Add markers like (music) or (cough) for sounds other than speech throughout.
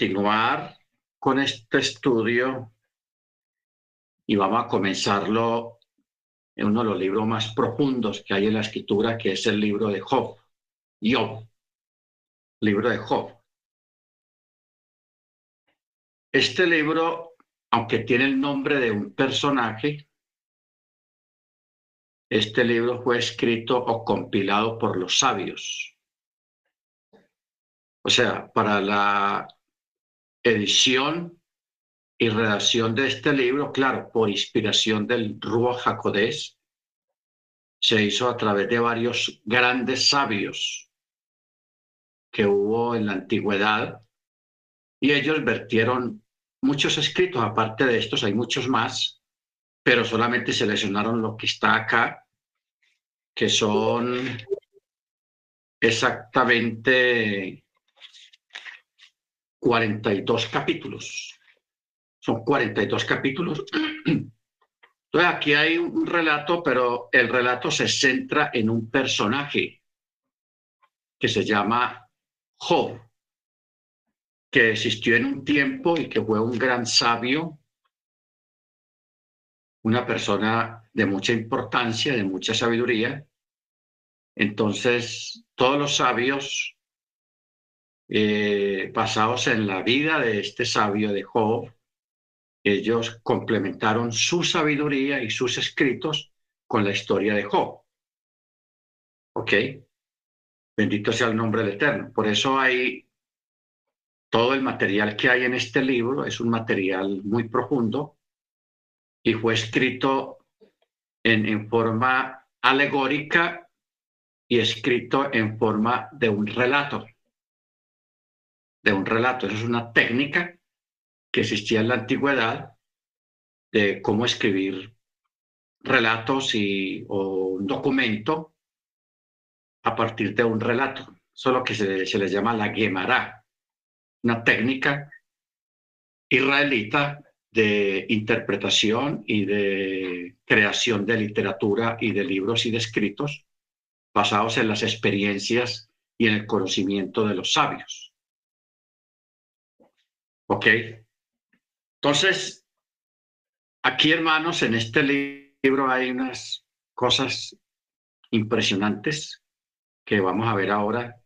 continuar con este estudio y vamos a comenzarlo en uno de los libros más profundos que hay en la escritura, que es el libro de Job. Job. Libro de Job. Este libro, aunque tiene el nombre de un personaje, este libro fue escrito o compilado por los sabios. O sea, para la edición y redacción de este libro, claro, por inspiración del Ruach Jacodés, se hizo a través de varios grandes sabios que hubo en la antigüedad y ellos vertieron muchos escritos, aparte de estos hay muchos más, pero solamente seleccionaron lo que está acá, que son exactamente 42 capítulos. Son 42 capítulos. Entonces aquí hay un relato, pero el relato se centra en un personaje que se llama Job, que existió en un tiempo y que fue un gran sabio, una persona de mucha importancia, de mucha sabiduría. Entonces, todos los sabios eh, basados en la vida de este sabio de Job, ellos complementaron su sabiduría y sus escritos con la historia de Job. ¿Ok? Bendito sea el nombre del Eterno. Por eso hay todo el material que hay en este libro, es un material muy profundo y fue escrito en, en forma alegórica y escrito en forma de un relato de un relato. Eso es una técnica que existía en la antigüedad de cómo escribir relatos y, o un documento a partir de un relato. Solo que se, se les llama la Gemara, una técnica israelita de interpretación y de creación de literatura y de libros y de escritos basados en las experiencias y en el conocimiento de los sabios. ¿Ok? Entonces, aquí, hermanos, en este libro hay unas cosas impresionantes que vamos a ver ahora.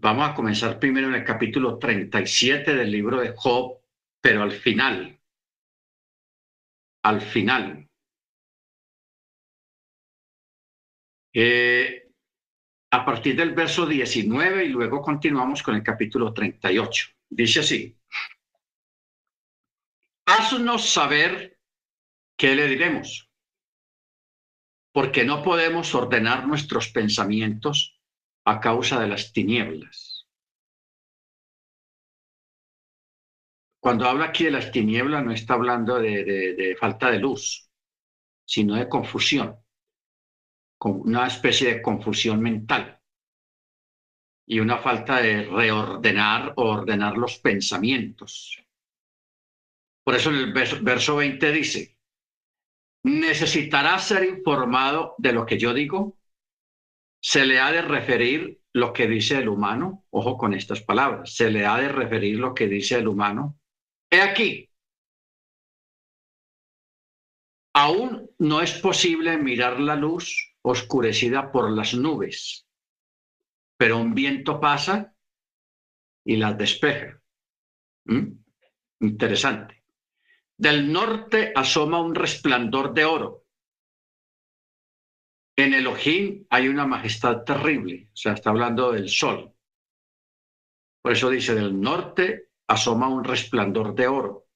Vamos a comenzar primero en el capítulo 37 del libro de Job, pero al final. Al final. Eh, a partir del verso 19 y luego continuamos con el capítulo 38. Dice así, haznos saber qué le diremos, porque no podemos ordenar nuestros pensamientos a causa de las tinieblas. Cuando habla aquí de las tinieblas no está hablando de, falta de luz, sino de confusión, con una especie de confusión mental y una falta de reordenar o ordenar los pensamientos. Por eso en el verso, 20 dice, necesitará ser informado de lo que yo digo, se le ha de referir lo que dice el humano, ojo con estas palabras, se le ha de referir lo que dice el humano. He aquí, aún no es posible mirar la luz oscurecida por las nubes pero un viento pasa y las despeja. ¿Mm? Interesante. Del norte asoma un resplandor de oro. En Elohim hay una majestad terrible, o sea, está hablando del sol. Por eso dice, del norte asoma un resplandor de oro.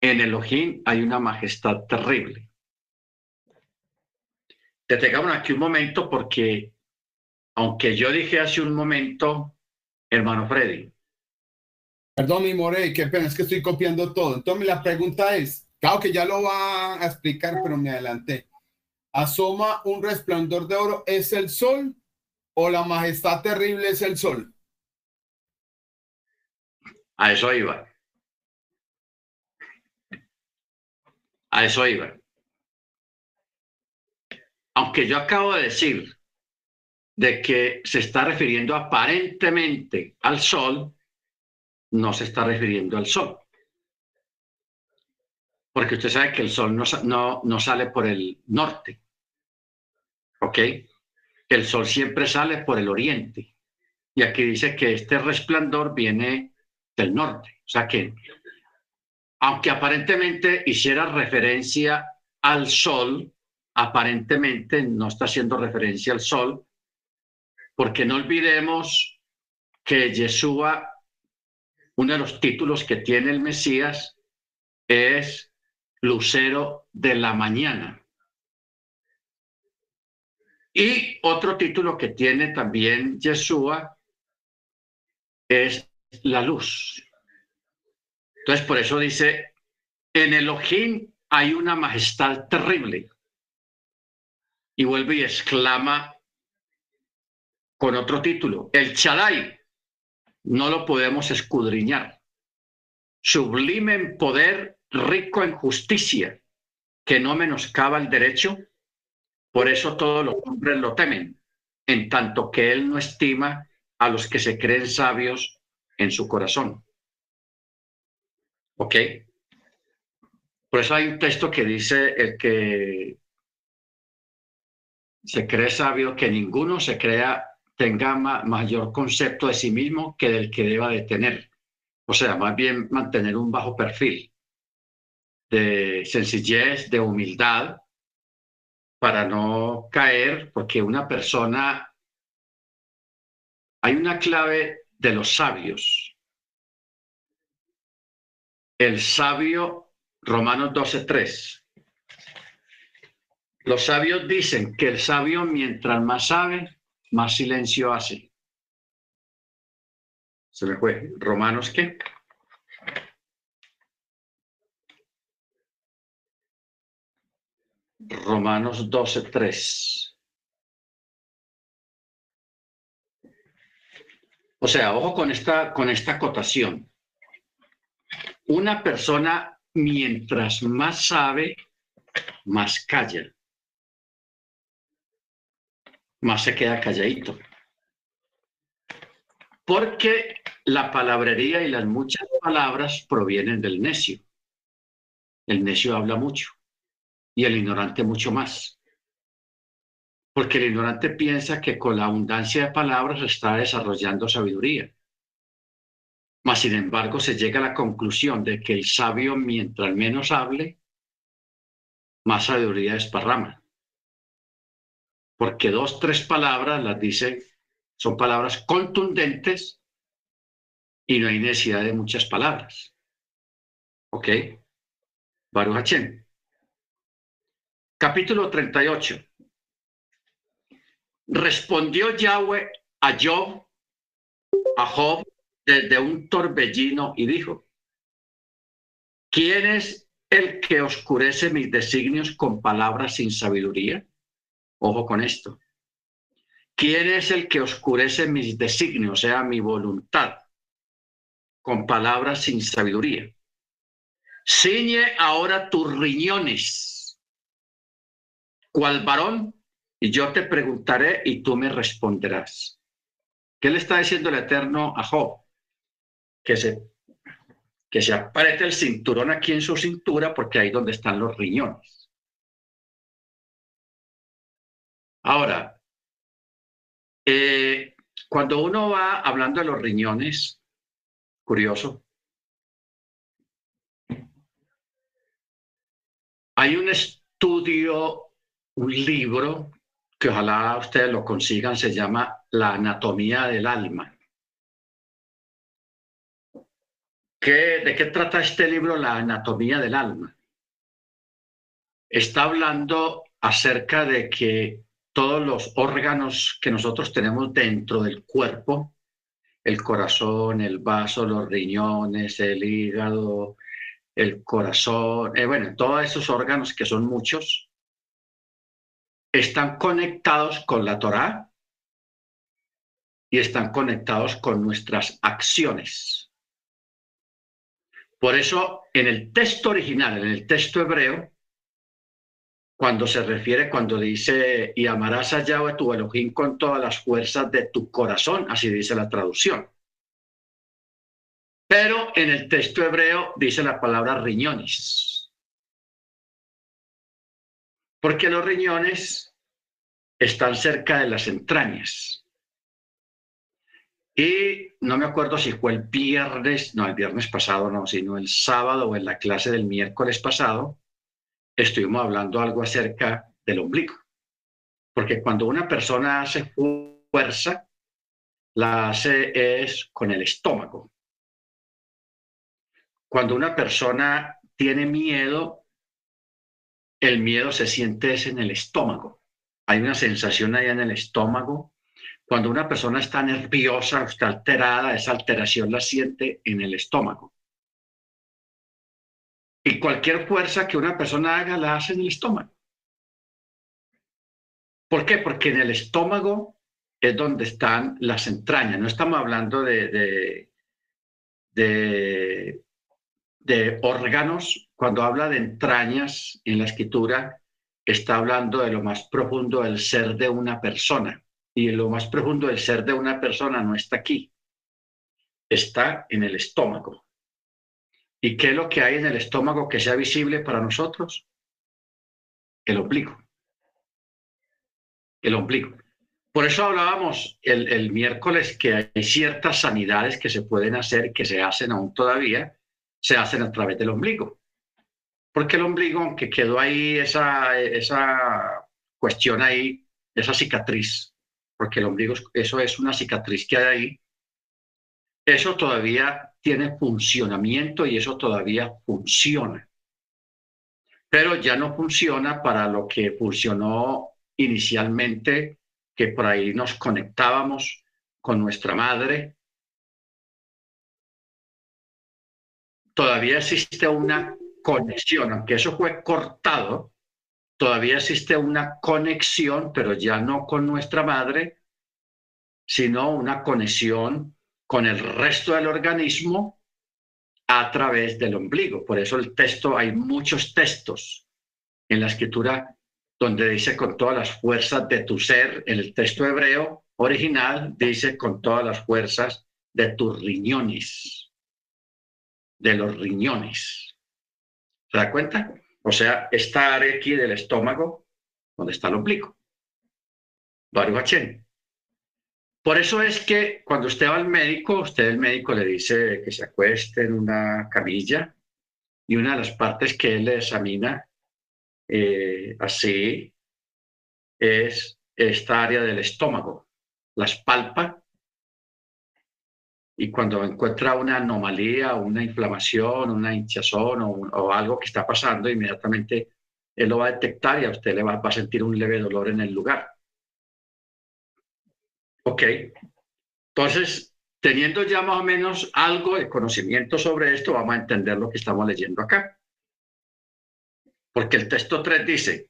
En Elohim hay una majestad terrible. Detengamos aquí un momento porque aunque yo dije hace un momento, hermano Freddy. Perdón, mi Morey, qué pena, es que estoy copiando todo. Entonces la pregunta es, claro que ya lo va a explicar, pero me adelanté. ¿Asoma un resplandor de oro? ¿Es el sol o la majestad terrible es el sol? A eso iba. A eso iba. Aunque yo acabo de decir de que se está refiriendo aparentemente al sol, no se está refiriendo al sol. Porque usted sabe que el sol no, no, no sale por el norte. ¿Ok? El sol siempre sale por el oriente. Y aquí dice que este resplandor viene del norte. O sea que, aunque aparentemente hiciera referencia al sol, aparentemente no está haciendo referencia al sol, porque no olvidemos que Yeshua, uno de los títulos que tiene el Mesías es Lucero de la Mañana. Y otro título que tiene también Yeshua es la luz. Entonces, por eso dice, en Elohim hay una majestad terrible. Y vuelve y exclama con otro título, el Chadai, no lo podemos escudriñar. Sublime en poder, rico en justicia, que no menoscaba el derecho, por eso todos los hombres lo temen, en tanto que él no estima a los que se creen sabios en su corazón. ¿Ok? Por eso hay un texto que dice el que se cree sabio, que ninguno se crea, tenga mayor concepto de sí mismo que del que deba de tener. O sea, más bien mantener un bajo perfil de sencillez, de humildad, para no caer, porque una persona, hay una clave de los sabios. El sabio, Romanos 12.3. Los sabios dicen que el sabio mientras más sabe, más silencio hace. Se me fue. Romanos qué? Romanos 12, 3. O sea, ojo con esta, con esta acotación. Una persona, mientras más sabe, más calla. Más se queda calladito. Porque la palabrería y las muchas palabras provienen del necio. El necio habla mucho y el ignorante mucho más. Porque el ignorante piensa que con la abundancia de palabras está desarrollando sabiduría. Mas, sin embargo, se llega a la conclusión de que el sabio, mientras menos hable, más sabiduría esparrama. Porque dos, tres palabras las dice, son palabras contundentes y no hay necesidad de muchas palabras. ¿Ok? Baruch Capítulo 38. Respondió Yahweh a Job, a Job, desde un torbellino y dijo, ¿quién es el que oscurece mis designios con palabras sin sabiduría? Ojo con esto. ¿Quién es el que oscurece mis designios, o sea, mi voluntad, con palabras sin sabiduría? Ciñe ahora tus riñones cual varón, y yo te preguntaré y tú me responderás. ¿Qué le está diciendo el Eterno a Job? Que se, que se el cinturón aquí en su cintura porque ahí donde están los riñones. Ahora, eh, cuando uno va hablando de los riñones, curioso, hay un estudio un libro que ojalá ustedes lo consigan, se llama La anatomía del alma. ¿De qué trata este libro, La anatomía del alma? Está hablando acerca de que todos los órganos que nosotros tenemos dentro del cuerpo, el corazón, el vaso, los riñones, el hígado, el corazón, eh, bueno, todos esos órganos que son muchos, están conectados con la Torá y están conectados con nuestras acciones. Por eso, en el texto original, en el texto hebreo, cuando se refiere, cuando dice, y amarás a Yahweh tu Elohim con todas las fuerzas de tu corazón, así dice la traducción. Pero en el texto hebreo dice la palabra riñones. Porque los riñones están cerca de las entrañas. Y no me acuerdo si fue el viernes, no, el viernes pasado no, sino el sábado o en la clase del miércoles pasado, estuvimos hablando algo acerca del ombligo. Porque cuando una persona hace fuerza, la hace es con el estómago. Cuando una persona tiene miedo, el miedo se siente en el estómago. Hay una sensación allá en el estómago. Cuando una persona está nerviosa, está alterada, esa alteración la siente en el estómago. Y cualquier fuerza que una persona haga la hace en el estómago. ¿Por qué? Porque en el estómago es donde están las entrañas. No estamos hablando de, de de órganos, cuando habla de entrañas en la escritura, está hablando de lo más profundo del ser de una persona. Y lo más profundo del ser de una persona no está aquí, está en el estómago. ¿Y qué es lo que hay en el estómago que sea visible para nosotros? El ombligo. El ombligo. Por eso hablábamos el, miércoles que hay ciertas sanidades que se pueden hacer, que se hacen aún todavía, se hacen a través del ombligo. Porque el ombligo, aunque quedó ahí esa, esa cuestión ahí, esa cicatriz, porque el ombligo, eso es una cicatriz que hay ahí, eso todavía tiene funcionamiento y eso todavía funciona. Pero ya no funciona para lo que funcionó inicialmente, que por ahí nos conectábamos con nuestra madre, todavía existe una conexión, aunque eso fue cortado, todavía existe una conexión, pero ya no con nuestra madre, sino una conexión con el resto del organismo a través del ombligo. Por eso el texto, hay muchos textos en la escritura donde dice con todas las fuerzas de tu ser, en el texto hebreo original dice con todas las fuerzas de tus riñones de los riñones. ¿Se da cuenta? O sea, esta área aquí del estómago, donde está el ombligo. Por eso es que cuando usted va al médico, usted el médico le dice que se acueste en una camilla y una de las partes que él le examina eh, así es esta área del estómago. Las palpa y cuando encuentra una anomalía, una inflamación, una hinchazón o, algo que está pasando, inmediatamente él lo va a detectar y a usted le va, a sentir un leve dolor en el lugar. Ok. Entonces, teniendo ya más o menos algo de conocimiento sobre esto, vamos a entender lo que estamos leyendo acá. Porque el texto 3 dice,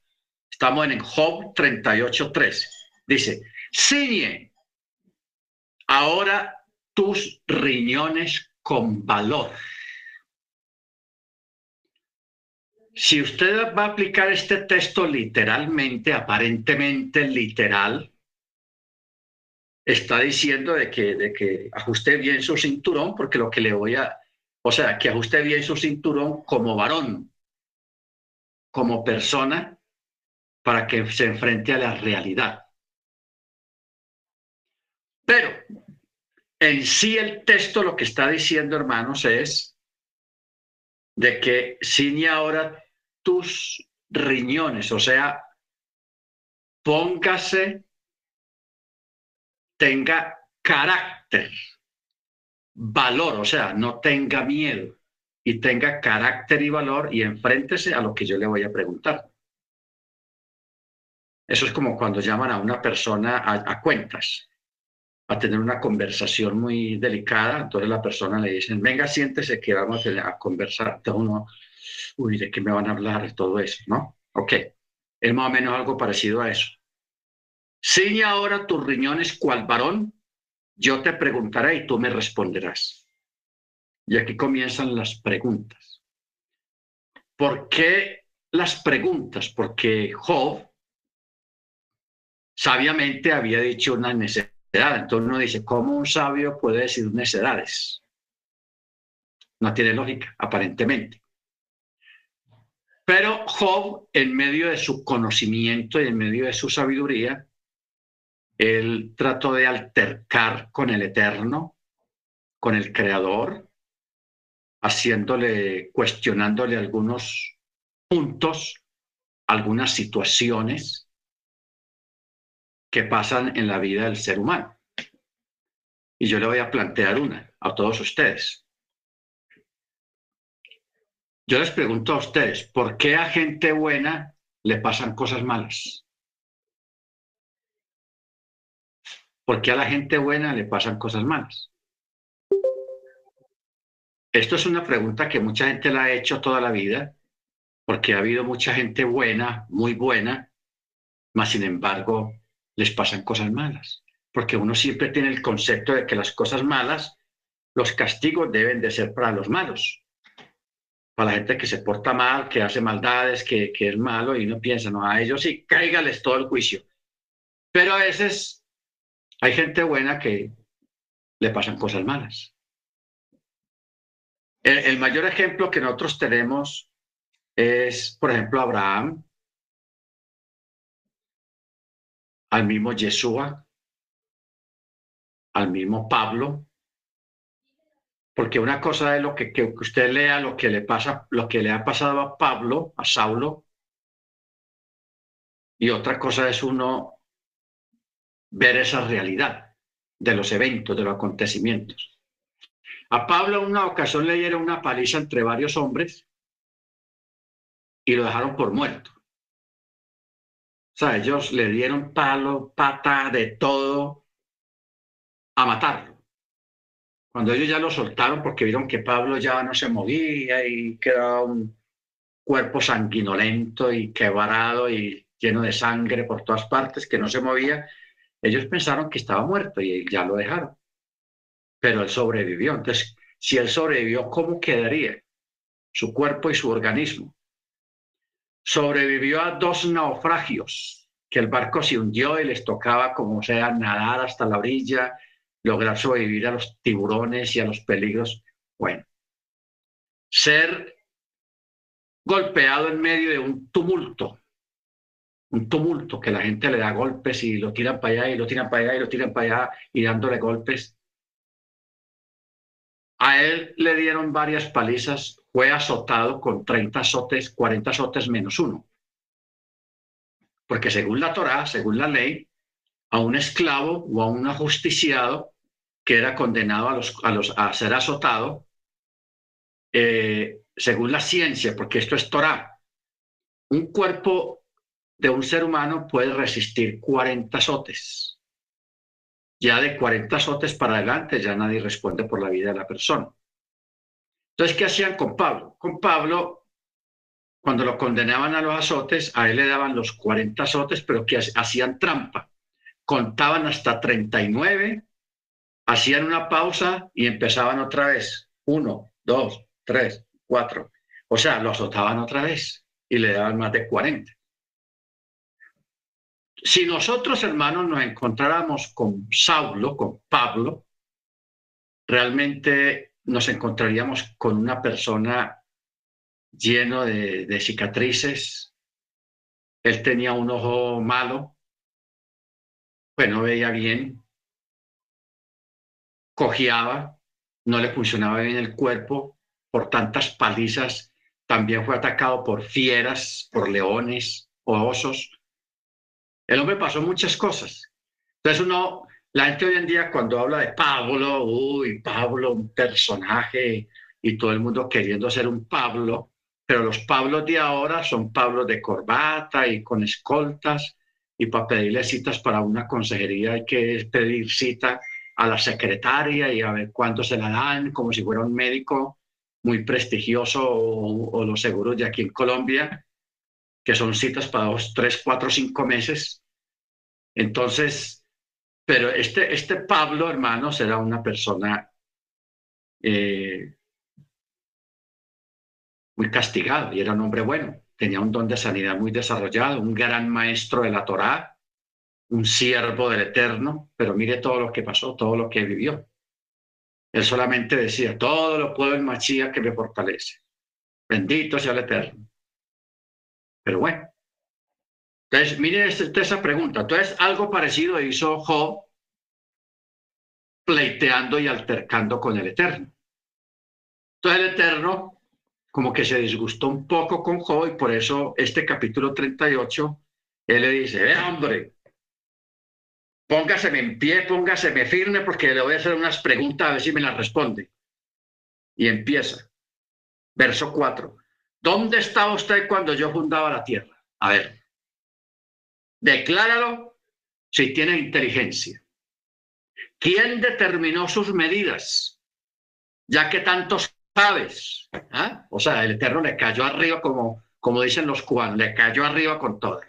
estamos en Job 38.3, dice, ciñe ahora tus riñones con valor. Si usted va a aplicar este texto literalmente, aparentemente literal, está diciendo de que, de que ajuste bien su cinturón, porque lo que le voy a, o sea, que ajuste bien su cinturón como varón, como persona, para que se enfrente a la realidad. Pero en sí el texto lo que está diciendo, hermanos, es de que ciñe ahora tus riñones, o sea, póngase, tenga carácter, valor, o sea, no tenga miedo y tenga carácter y valor y enfréntese a lo que yo le voy a preguntar. Eso es como cuando llaman a una persona a, cuentas a tener una conversación muy delicada, entonces la persona le dice, venga, siéntese que vamos a, conversar. Entonces uno, uy, ¿de qué me van a hablar? Todo eso, ¿no? Ok, es más o menos algo parecido a eso. Ciña ahora tus riñones cual varón, yo te preguntaré y tú me responderás. Y aquí comienzan las preguntas. ¿Por qué las preguntas? Porque Job sabiamente había dicho una necesidad entonces uno dice, ¿cómo un sabio puede decir necedades? No tiene lógica, aparentemente. Pero Job, en medio de su conocimiento y en medio de su sabiduría, él trató de altercar con el Eterno, con el Creador, haciéndole, cuestionándole algunos puntos, algunas situaciones que pasan en la vida del ser humano. Y yo le voy a plantear una a todos ustedes. Yo les pregunto a ustedes, ¿por qué a gente buena le pasan cosas malas? ¿Por qué a la gente buena le pasan cosas malas? Esto es una pregunta que mucha gente la ha hecho toda la vida, porque ha habido mucha gente buena, muy buena, mas sin embargo les pasan cosas malas, porque uno siempre tiene el concepto de que las cosas malas, los castigos deben de ser para los malos, para la gente que se porta mal, que hace maldades, que, es malo y no piensa, no, a ellos sí, cáigales todo el juicio. Pero a veces hay gente buena que le pasan cosas malas. El, mayor ejemplo que nosotros tenemos es, por ejemplo, Abraham, al mismo Yeshua, al mismo Pablo, porque una cosa es lo que, que, usted lea, lo que le pasa, lo que le ha pasado a Pablo, a Saulo, y otra cosa es uno ver esa realidad de los eventos, de los acontecimientos. A Pablo en una ocasión le dieron una paliza entre varios hombres y lo dejaron por muerto. O sea, ellos le dieron palo, pata, de todo a matarlo. Cuando ellos ya lo soltaron porque vieron que Pablo ya no se movía y quedaba un cuerpo sanguinolento y quebrado y lleno de sangre por todas partes, que no se movía, ellos pensaron que estaba muerto y ya lo dejaron, pero él sobrevivió. Entonces, si él sobrevivió, ¿cómo quedaría su cuerpo y su organismo? Sobrevivió a dos naufragios, que el barco se hundió y les tocaba, como sea, nadar hasta la orilla, lograr sobrevivir a los tiburones y a los peligros. Bueno, ser golpeado en medio de un tumulto, un tumulto, que la gente le da golpes y lo tiran para allá y lo tiran para allá y lo tiran para allá y dándole golpes. A él le dieron varias palizas, fue azotado con 30 azotes, 40 azotes menos uno. Porque según la Torá, según la ley, a un esclavo o a un ajusticiado que era condenado a, los, a, los, a ser azotado, eh, según la ciencia, porque esto es Torá, un cuerpo de un ser humano puede resistir 40 azotes. Ya de 40 azotes para adelante ya nadie responde por la vida de la persona. Entonces, ¿qué hacían con Pablo? Con Pablo, cuando lo condenaban a los azotes, a él le daban los 40 azotes, pero que hacían trampa. Contaban hasta 39, hacían una pausa y empezaban otra vez. Uno, dos, tres, cuatro. O sea, lo azotaban otra vez y le daban más de 40. Si nosotros, hermanos, nos encontráramos con Saulo, con Pablo, realmente nos encontraríamos con una persona lleno de, cicatrices. Él tenía un ojo malo, pues no veía bien, cojeaba, no le funcionaba bien el cuerpo por tantas palizas. También fue atacado por fieras, por leones o osos. El hombre pasó muchas cosas. Entonces uno, la gente hoy en día cuando habla de Pablo, uy, Pablo, un personaje y todo el mundo queriendo ser un Pablo, pero los Pablos de ahora son Pablos de corbata y con escoltas y para pedirle citas para una consejería hay que pedir cita a la secretaria y a ver cuándo se la dan, como si fuera un médico muy prestigioso o, o los seguros de aquí en Colombia que son citas para dos, tres, cuatro, cinco meses. Entonces, pero este, este Pablo, hermano, será una persona eh, muy castigado y era un hombre bueno. Tenía un don de sanidad muy desarrollado, un gran maestro de la Torá, un siervo del Eterno, pero mire todo lo que pasó, todo lo que vivió. Él solamente decía, todo lo puedo en Machía que me fortalece. Bendito sea el Eterno. Pero bueno. Entonces, miren esa pregunta. Entonces, algo parecido hizo Job pleiteando y altercando con el Eterno. Entonces, el Eterno como que se disgustó un poco con Job y por eso este capítulo 38, él le dice, eh, hombre, póngaseme en pie, póngaseme firme porque le voy a hacer unas preguntas a ver si me las responde. Y empieza. Verso 4. ¿Dónde estaba usted cuando yo fundaba la tierra? A ver, decláralo si tiene inteligencia. ¿Quién determinó sus medidas? Ya que tantos sabes. ¿ah? O sea, el Eterno le cayó arriba como, como dicen los cubanos, le cayó arriba con todo.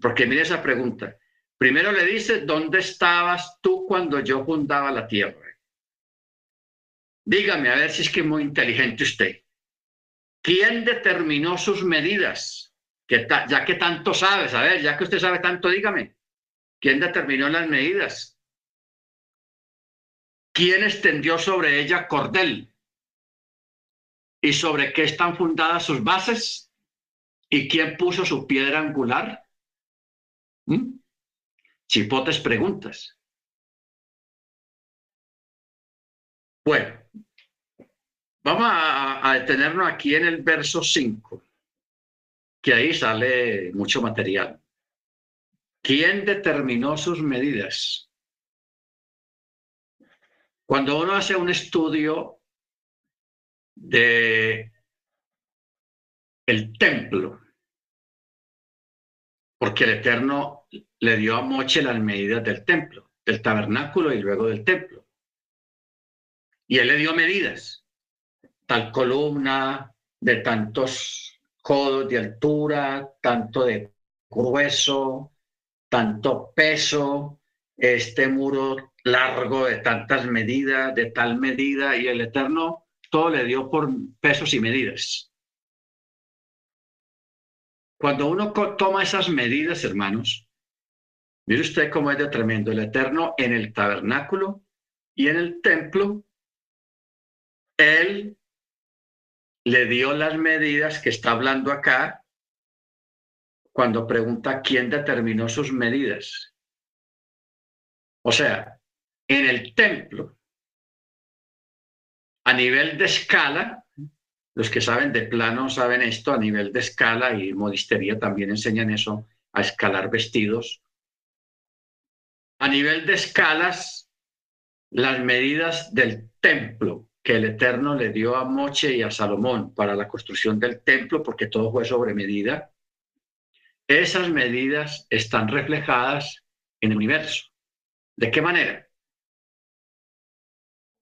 Porque mire esa pregunta. Primero le dice, ¿dónde estabas tú cuando yo fundaba la tierra? Dígame, a ver si es que es muy inteligente usted. ¿Quién determinó sus medidas? Ya que tanto sabes, a ver, ya que usted sabe tanto, dígame. ¿Quién determinó las medidas? ¿Quién extendió sobre ella cordel? ¿Y sobre qué están fundadas sus bases? ¿Y quién puso su piedra angular? ¿Mm? Chipotes preguntas. Bueno, vamos a, detenernos aquí en el verso 5, que ahí sale mucho material. ¿Quién determinó sus medidas? Cuando uno hace un estudio de el templo, porque el Eterno le dio a Moche las medidas del templo, del tabernáculo y luego del templo. Y él le dio medidas, tal columna de tantos codos de altura, tanto de grueso, tanto peso, este muro largo de tantas medidas, de tal medida, y el Eterno todo le dio por pesos y medidas. Cuando uno toma esas medidas, hermanos, mire usted cómo es de tremendo el Eterno en el tabernáculo y en el templo. Él le dio las medidas que está hablando acá cuando pregunta quién determinó sus medidas. O sea, en el templo a nivel de escala, los que saben de plano saben esto, a nivel de escala y modistería también enseñan eso, a escalar vestidos. A nivel de escalas, las medidas del templo que el Eterno le dio a Moche y a Salomón para la construcción del templo, porque todo fue sobre medida, esas medidas están reflejadas en el universo. ¿De qué manera?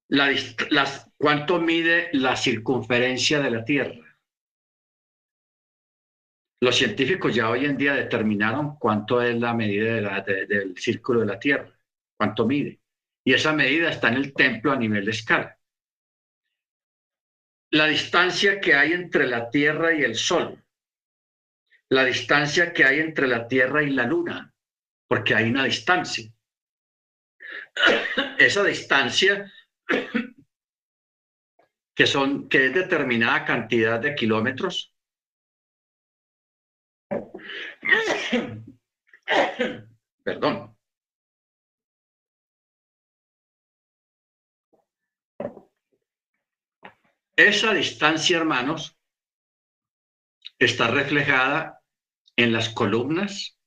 las, ¿Cuánto mide la circunferencia de la Tierra? Los científicos ya hoy en día determinaron cuánto es la medida del círculo de la Tierra, cuánto mide. Y esa medida está en el templo a nivel de escala. La distancia que hay entre la Tierra y el Sol. La distancia que hay entre la Tierra y la Luna, porque hay una distancia. (coughs) Esa distancia (coughs) que son, que es determinada cantidad de kilómetros. (coughs) Perdón. Esa distancia, hermanos, está reflejada en las columnas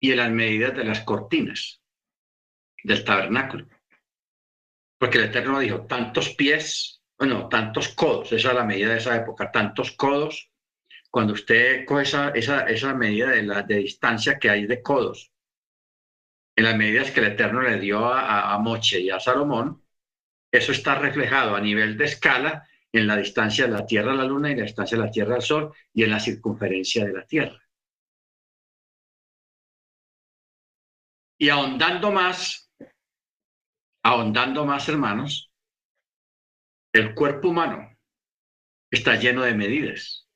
y en las medidas de las cortinas del tabernáculo. Porque el Eterno dijo, tantos pies, bueno, tantos codos, esa es la medida de esa época, tantos codos. Cuando usted coge esa, esa, esa medida de, la, de distancia que hay de codos, en las medidas que el Eterno le dio a, a Moche y a Salomón, eso está reflejado a nivel de escala en la distancia de la Tierra a la Luna y la distancia de la Tierra al Sol y en la circunferencia de la Tierra. Y ahondando más, ahondando más, hermanos, el cuerpo humano está lleno de medidas.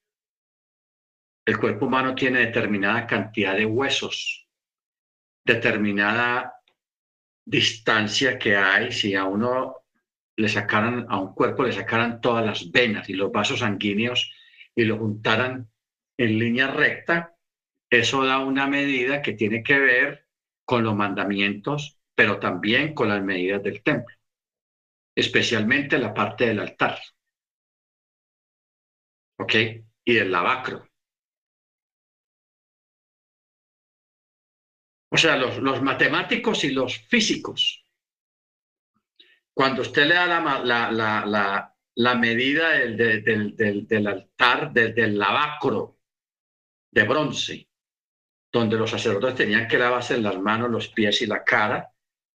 El cuerpo humano tiene determinada cantidad de huesos, determinada distancia que hay si a uno le sacaran, a un cuerpo le sacaran todas las venas y los vasos sanguíneos y lo juntaran en línea recta, eso da una medida que tiene que ver con los mandamientos, pero también con las medidas del templo, especialmente la parte del altar. ¿Ok? Y del lavacro. O sea, los, los matemáticos y los físicos cuando usted le da la, medida del, altar, del, lavacro de bronce, donde los sacerdotes tenían que lavarse las manos, los pies y la cara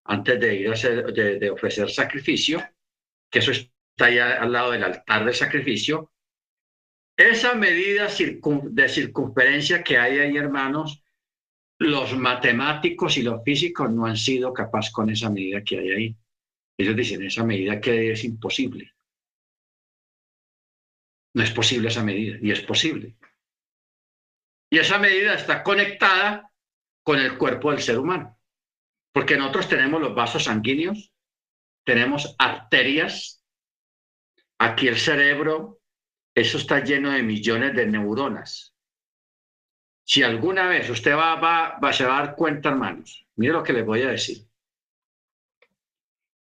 antes de ir a de, ofrecer sacrificio, que eso está ahí al lado del altar de sacrificio, esa medida de circunferencia que hay ahí, hermanos, los matemáticos y los físicos no han sido capaces con esa medida que hay ahí. Ellos dicen, esa medida que es imposible. No es posible esa medida, y es posible. Y esa medida está conectada con el cuerpo del ser humano, porque nosotros tenemos los vasos sanguíneos, tenemos arterias, aquí el cerebro, eso está lleno de millones de neuronas. Si alguna vez usted va, va, va, se va a dar cuenta, hermanos, mire lo que les voy a decir.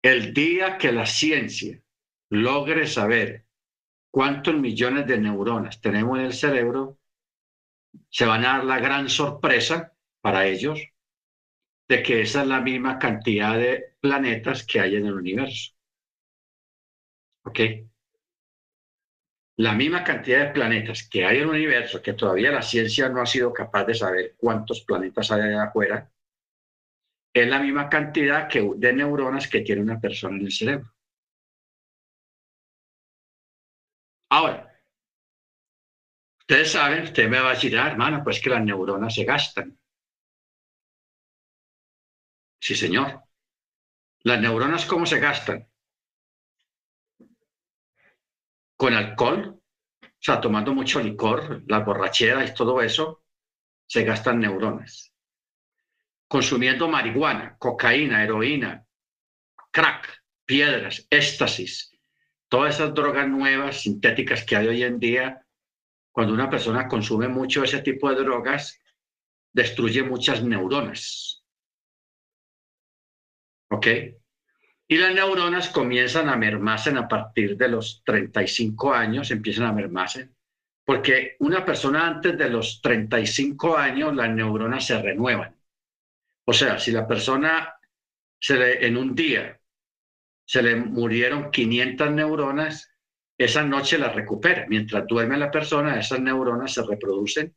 El día que la ciencia logre saber cuántos millones de neuronas tenemos en el cerebro, se van a dar la gran sorpresa para ellos de que esa es la misma cantidad de planetas que hay en el universo. ¿Ok? La misma cantidad de planetas que hay en el universo, que todavía la ciencia no ha sido capaz de saber cuántos planetas hay allá afuera, es la misma cantidad que, de neuronas que tiene una persona en el cerebro. Ahora, ustedes saben, usted me va a decir, ah, hermano, pues que las neuronas se gastan. Sí, señor. ¿Las neuronas cómo se gastan? Con alcohol, o sea, tomando mucho licor, las borracheras y todo eso, se gastan neuronas consumiendo marihuana, cocaína, heroína, crack, piedras, éxtasis, todas esas drogas nuevas, sintéticas que hay hoy en día, cuando una persona consume mucho ese tipo de drogas, destruye muchas neuronas. ¿Ok? Y las neuronas comienzan a mermarse a partir de los 35 años, empiezan a mermarse, porque una persona antes de los 35 años, las neuronas se renuevan. O sea, si la persona se le, en un día se le murieron 500 neuronas, esa noche las recupera. Mientras duerme la persona, esas neuronas se reproducen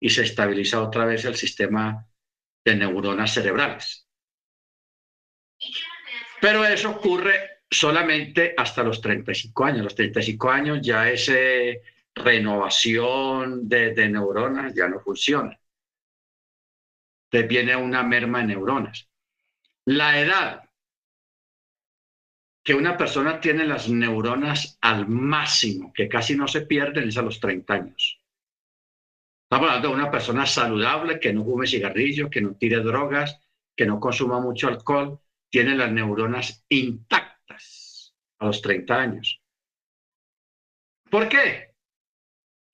y se estabiliza otra vez el sistema de neuronas cerebrales. Pero eso ocurre solamente hasta los 35 años. Los 35 años ya esa renovación de neuronas ya no funciona viene una merma de neuronas. La edad que una persona tiene las neuronas al máximo, que casi no se pierden, es a los 30 años. Estamos hablando de una persona saludable, que no fume cigarrillo, que no tire drogas, que no consuma mucho alcohol, tiene las neuronas intactas a los 30 años. ¿Por qué?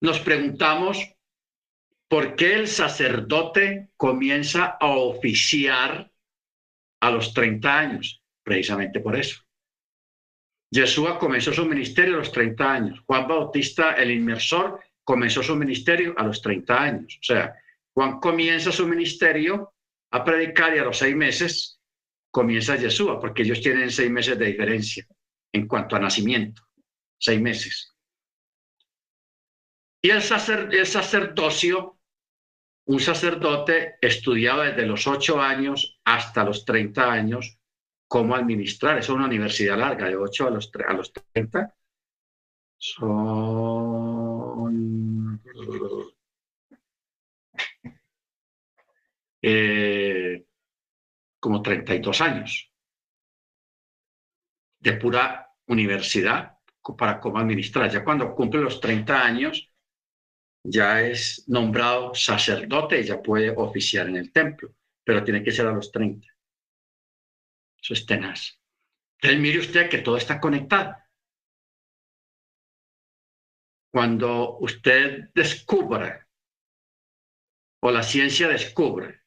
Nos preguntamos ¿Por qué el sacerdote comienza a oficiar a los 30 años? Precisamente por eso. Yeshua comenzó su ministerio a los 30 años. Juan Bautista, el inmersor, comenzó su ministerio a los 30 años. O sea, Juan comienza su ministerio a predicar y a los seis meses comienza Yeshua, porque ellos tienen seis meses de diferencia en cuanto a nacimiento. Seis meses. Y el, el sacerdocio un sacerdote estudiaba desde los ocho años hasta los 30 años cómo administrar. Es una universidad larga, de 8 a los, a los 30. Son eh, como 32 años de pura universidad para cómo administrar. Ya cuando cumple los 30 años, ya es nombrado sacerdote y ya puede oficiar en el templo, pero tiene que ser a los 30. Eso es tenaz. Entonces mire usted que todo está conectado. Cuando usted descubra o la ciencia descubre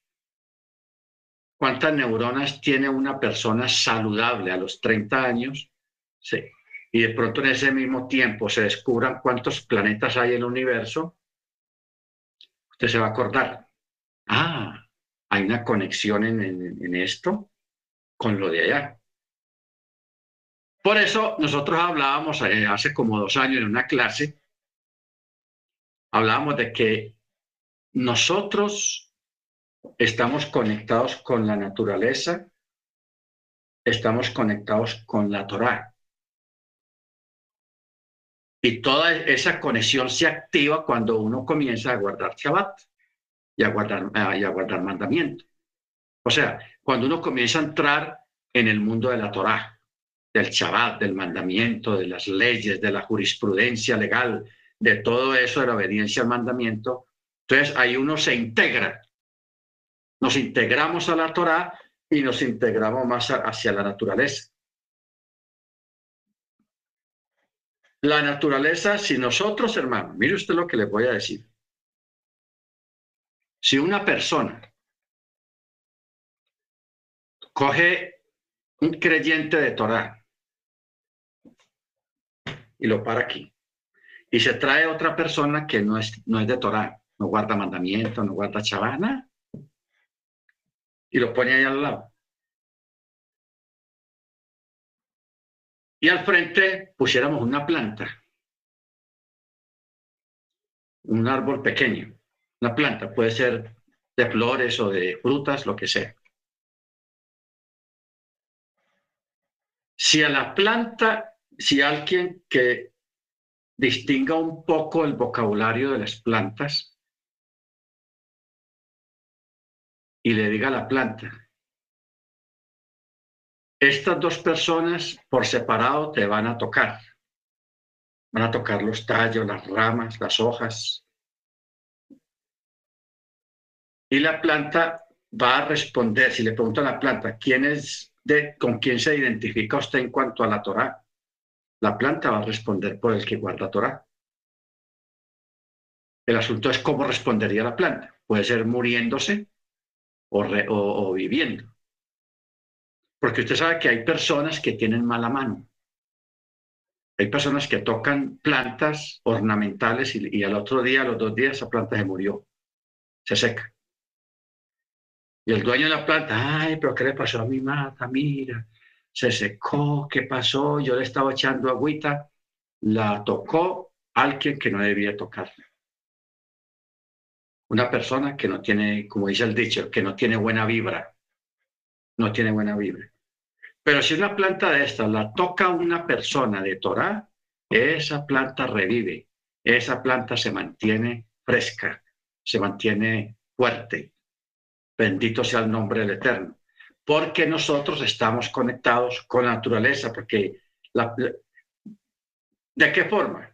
cuántas neuronas tiene una persona saludable a los 30 años, sí, y de pronto en ese mismo tiempo se descubran cuántos planetas hay en el universo, usted se va a acordar, ah, hay una conexión en, esto con lo de allá. Por eso nosotros hablábamos eh, hace como dos años en una clase, hablábamos de que nosotros estamos conectados con la naturaleza, estamos conectados con la Torá. Y toda esa conexión se activa cuando uno comienza a guardar Shabbat y a guardar, ah, y a guardar mandamiento. O sea, cuando uno comienza a entrar en el mundo de la Torá, del Shabbat, del mandamiento, de las leyes, de la jurisprudencia legal, de todo eso, de la obediencia al mandamiento, entonces ahí uno se integra. Nos integramos a la Torá y nos integramos más hacia la naturaleza. La naturaleza, si nosotros, hermano, mire usted lo que le voy a decir. Si una persona coge un creyente de Torá y lo para aquí, y se trae otra persona que no es, no es de Torá, no guarda mandamiento, no guarda chavana, y lo pone ahí al lado. Y al frente pusiéramos una planta, un árbol pequeño, una planta, puede ser de flores o de frutas, lo que sea. Si a la planta, si alguien que distinga un poco el vocabulario de las plantas, y le diga a la planta, estas dos personas por separado te van a tocar. Van a tocar los tallos, las ramas, las hojas. Y la planta va a responder, si le pregunto a la planta, ¿quién es de, con quién se identifica usted en cuanto a la Torah? La planta va a responder por el que guarda Torah. El asunto es cómo respondería la planta. Puede ser muriéndose, o, viviendo. Porque usted sabe que hay personas que tienen mala mano. Hay personas que tocan plantas ornamentales y, al otro día, a los dos días, esa planta se murió, se seca. Y el dueño de la planta, ay, pero ¿qué le pasó a mi mata? Mira, se secó, ¿qué pasó? Yo le estaba echando agüita, la tocó alguien que no debía tocarla una persona que no tiene, como dice el dicho, que no tiene buena vibra. No tiene buena vibra. Pero si una planta de esta la toca una persona de Torah, esa planta revive, esa planta se mantiene fresca, se mantiene fuerte. Bendito sea el nombre del Eterno. Porque nosotros estamos conectados con la naturaleza, porque ¿de qué forma?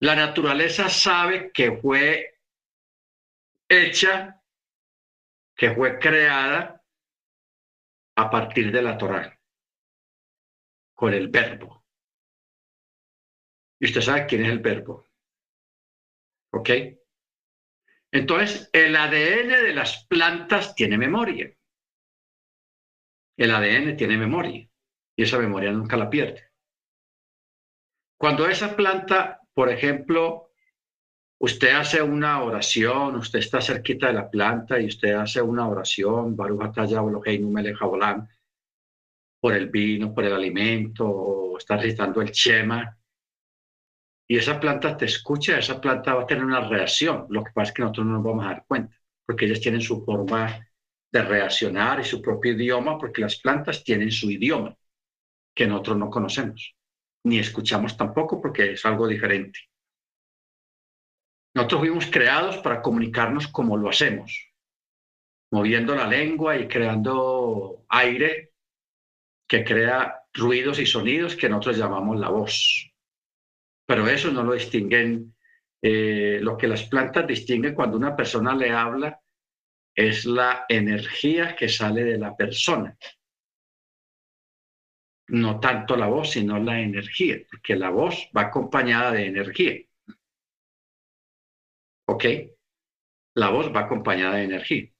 La naturaleza sabe que fue hecha, que fue creada a partir de la Torá, con el verbo. Y usted sabe quién es el verbo. ¿Ok? Entonces, el ADN de las plantas tiene memoria. El ADN tiene memoria y esa memoria nunca la pierde. Cuando esa planta, por ejemplo, usted hace una oración, usted está cerquita de la planta y usted hace una oración, Baruch por el vino, por el alimento, o está recitando el Chema, y esa planta te escucha, esa planta va a tener una reacción. Lo que pasa es que nosotros no nos vamos a dar cuenta, porque ellas tienen su forma de reaccionar y su propio idioma, porque las plantas tienen su idioma, que nosotros no conocemos, ni escuchamos tampoco, porque es algo diferente. Nosotros fuimos creados para comunicarnos como lo hacemos, moviendo la lengua y creando aire que crea ruidos y sonidos que nosotros llamamos la voz. Pero eso no lo distinguen. Eh, lo que las plantas distinguen cuando una persona le habla es la energía que sale de la persona. no tanto la voz, sino la energía, porque la voz va acompañada de energía. ¿Ok? La voz va acompañada de energía.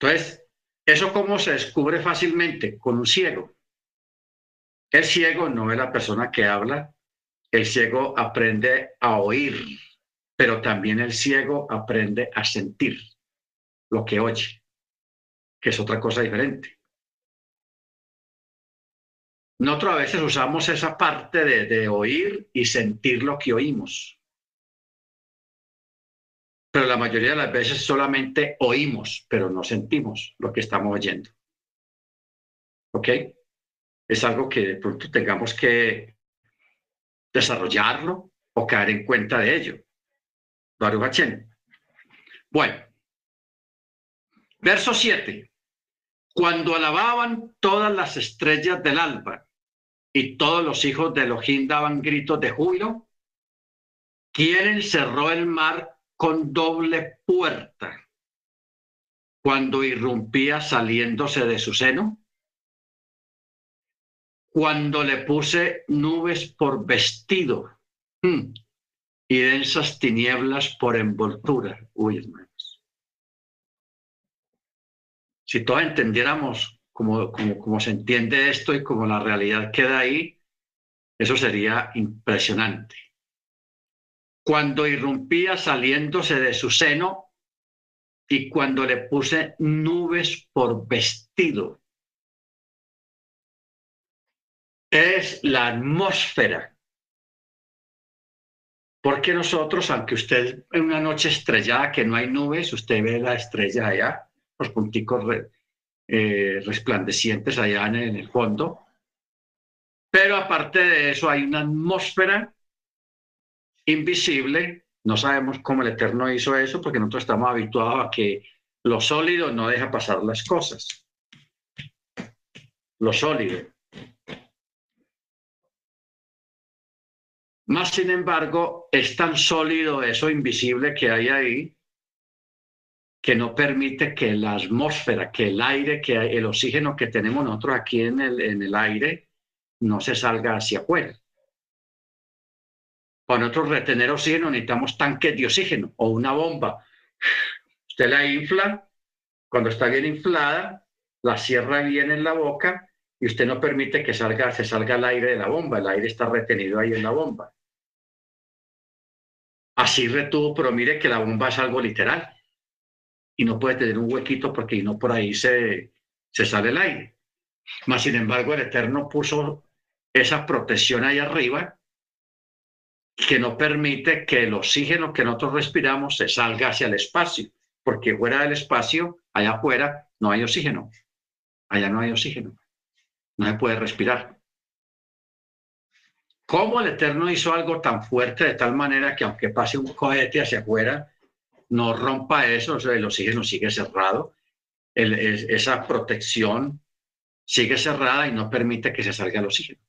Entonces, ¿eso cómo se descubre fácilmente? Con un ciego. El ciego no es la persona que habla, el ciego aprende a oír, pero también el ciego aprende a sentir lo que oye, que es otra cosa diferente. Nosotros a veces usamos esa parte de, de oír y sentir lo que oímos, pero la mayoría de las veces solamente oímos, pero no sentimos lo que estamos oyendo. ¿Ok? Es algo que de pronto tengamos que desarrollarlo o caer en cuenta de ello. Bueno, verso 7. Cuando alababan todas las estrellas del alba y todos los hijos de Elohim daban gritos de júbilo, ¿quién cerró el mar con doble puerta cuando irrumpía saliéndose de su seno? Cuando le puse nubes por vestido hmm, y densas tinieblas por envoltura. Uy, hermanos. Si todos entendiéramos cómo, cómo se entiende esto y cómo la realidad queda ahí, eso sería impresionante cuando irrumpía saliéndose de su seno y cuando le puse nubes por vestido. Es la atmósfera. Porque nosotros, aunque usted en una noche estrellada que no hay nubes, usted ve la estrella allá, los punticos eh, resplandecientes allá en el fondo. Pero aparte de eso, hay una atmósfera invisible. No sabemos cómo el Eterno hizo eso porque nosotros estamos habituados a que lo sólido no deja pasar las cosas. Lo sólido. Más sin embargo, es tan sólido eso invisible que hay ahí que no permite que la atmósfera, que el aire, que el oxígeno que tenemos nosotros aquí en el, en el aire no se salga hacia afuera. Para nosotros retener oxígeno necesitamos tanques de oxígeno o una bomba. Usted la infla, cuando está bien inflada, la cierra bien en la boca y usted no permite que salga, se salga el aire de la bomba. El aire está retenido ahí en la bomba. Así retuvo, pero mire que la bomba es algo literal y no puede tener un huequito porque no por ahí se, se sale el aire. Mas, sin embargo, el Eterno puso esa protección ahí arriba que no permite que el oxígeno que nosotros respiramos se salga hacia el espacio, porque fuera del espacio, allá afuera, no hay oxígeno. Allá no hay oxígeno. No se puede respirar. ¿Cómo el Eterno hizo algo tan fuerte de tal manera que aunque pase un cohete hacia afuera, no rompa eso, el oxígeno sigue cerrado, esa protección sigue cerrada y no permite que se salga el oxígeno.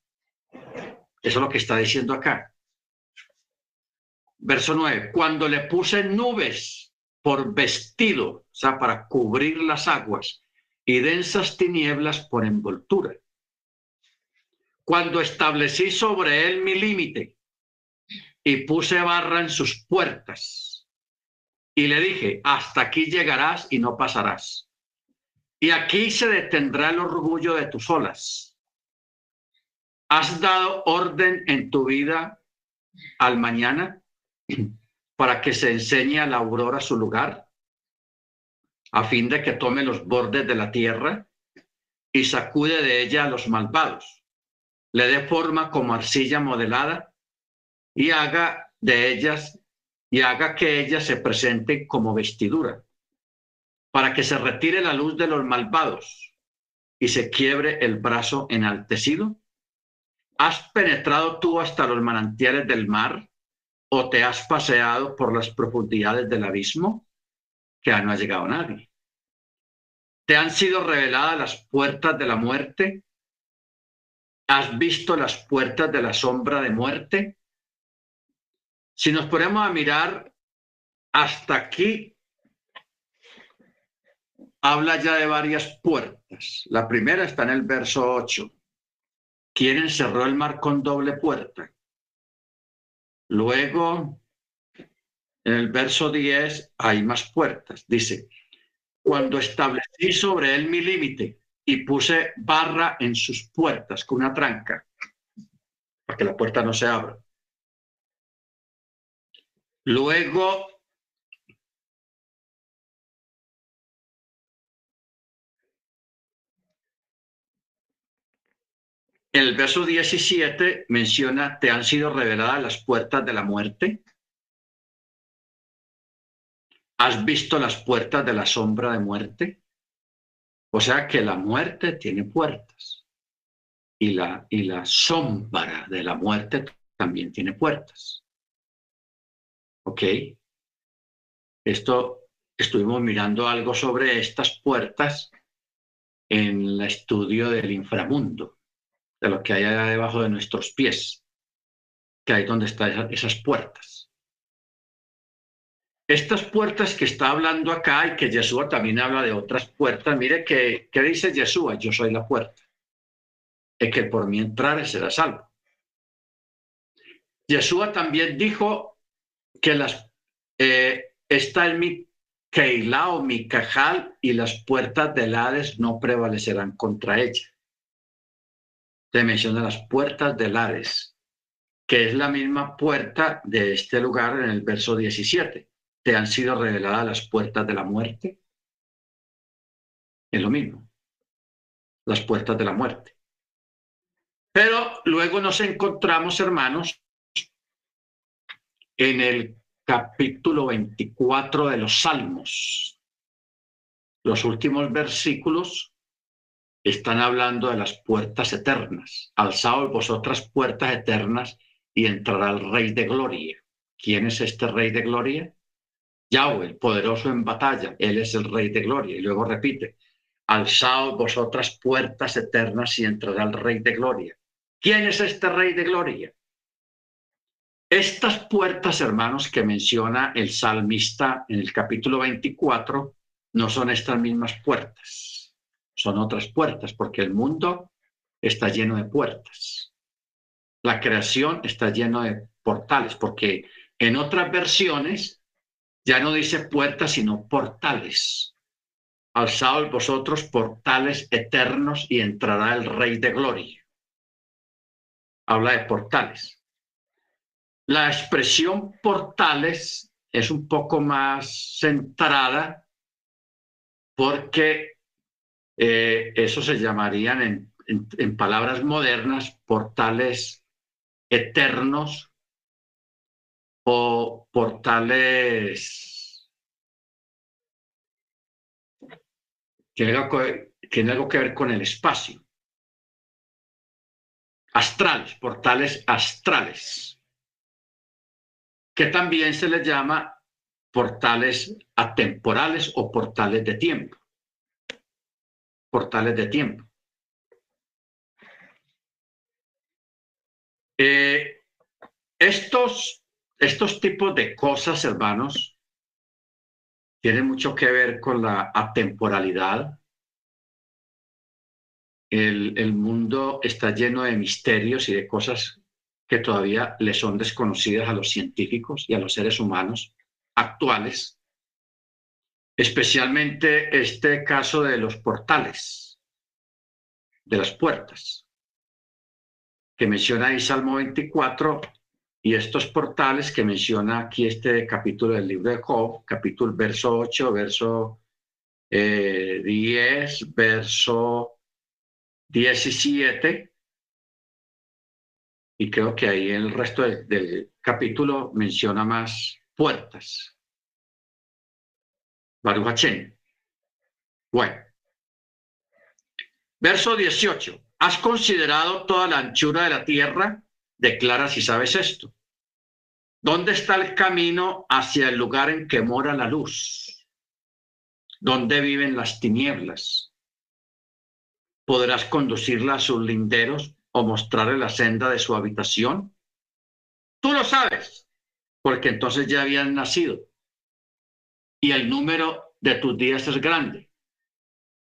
Eso es lo que está diciendo acá. Verso 9, cuando le puse nubes por vestido, o sea, para cubrir las aguas, y densas tinieblas por envoltura. Cuando establecí sobre él mi límite y puse barra en sus puertas, y le dije, hasta aquí llegarás y no pasarás. Y aquí se detendrá el orgullo de tus olas. ¿Has dado orden en tu vida al mañana? Para que se enseñe a la aurora su lugar, a fin de que tome los bordes de la tierra y sacude de ella a los malvados, le dé forma como arcilla modelada y haga de ellas y haga que ellas se presenten como vestidura, para que se retire la luz de los malvados y se quiebre el brazo enaltecido. ¿Has penetrado tú hasta los manantiales del mar o te has paseado por las profundidades del abismo que no ha llegado nadie. Te han sido reveladas las puertas de la muerte. ¿Has visto las puertas de la sombra de muerte? Si nos ponemos a mirar hasta aquí, habla ya de varias puertas. La primera está en el verso 8. ¿Quién encerró el mar con doble puerta? Luego, en el verso 10 hay más puertas. Dice, cuando establecí sobre él mi límite y puse barra en sus puertas con una tranca, para que la puerta no se abra. Luego, el verso 17 menciona, te han sido reveladas las puertas de la muerte. ¿Has visto las puertas de la sombra de muerte? O sea que la muerte tiene puertas y la, y la sombra de la muerte también tiene puertas. ¿Ok? Esto, estuvimos mirando algo sobre estas puertas en el estudio del inframundo, de lo que hay debajo de nuestros pies, que hay donde están esas puertas. Estas puertas que está hablando acá y que Yeshua también habla de otras puertas, mire que, ¿qué dice Yeshua? Yo soy la puerta. Es que por mí entrar será salvo. Yeshua también dijo que las, eh, está en mi o mi Cajal y las puertas del Hades no prevalecerán contra ella. Se menciona las puertas del Hades, que es la misma puerta de este lugar en el verso 17. ¿Te han sido reveladas las puertas de la muerte? Es lo mismo, las puertas de la muerte. Pero luego nos encontramos, hermanos, en el capítulo 24 de los Salmos. Los últimos versículos están hablando de las puertas eternas. Alzaos vosotras puertas eternas y entrará el Rey de Gloria. ¿Quién es este Rey de Gloria? Yahweh, el poderoso en batalla. Él es el Rey de Gloria. Y luego repite, alzaos vosotras puertas eternas y entrará el Rey de Gloria. ¿Quién es este Rey de Gloria? Estas puertas, hermanos, que menciona el salmista en el capítulo 24, no son estas mismas puertas, son otras puertas, porque el mundo está lleno de puertas. La creación está lleno de portales, porque en otras versiones ya no dice puertas, sino portales. Alzaos vosotros portales eternos y entrará el Rey de Gloria. Habla de portales. La expresión portales es un poco más centrada porque eh, eso se llamarían en, palabras modernas portales eternos o portales que tienen algo que ver con el espacio. Astrales, portales astrales que también se les llama portales atemporales o portales de tiempo. Portales de tiempo. Eh, estos, estos tipos de cosas, hermanos, tienen mucho que ver con la atemporalidad. El, el mundo está lleno de misterios y de cosas que todavía le son desconocidas a los científicos y a los seres humanos actuales, especialmente este caso de los portales, de las puertas, que menciona ahí Salmo 24, y estos portales que menciona aquí este capítulo del libro de Job, capítulo verso 8, verso 10, eh, verso 17, y creo que ahí el resto del, capítulo menciona más puertas. Baruch Bueno. Verso 18. ¿Has considerado toda la anchura de la tierra? Declara si sabes esto. ¿Dónde está el camino hacia el lugar en que mora la luz? ¿Dónde viven las tinieblas? ¿Podrás conducirla a sus linderos o mostrarle la senda de su habitación? Tú lo sabes, porque entonces ya habían nacido y el número de tus días es grande.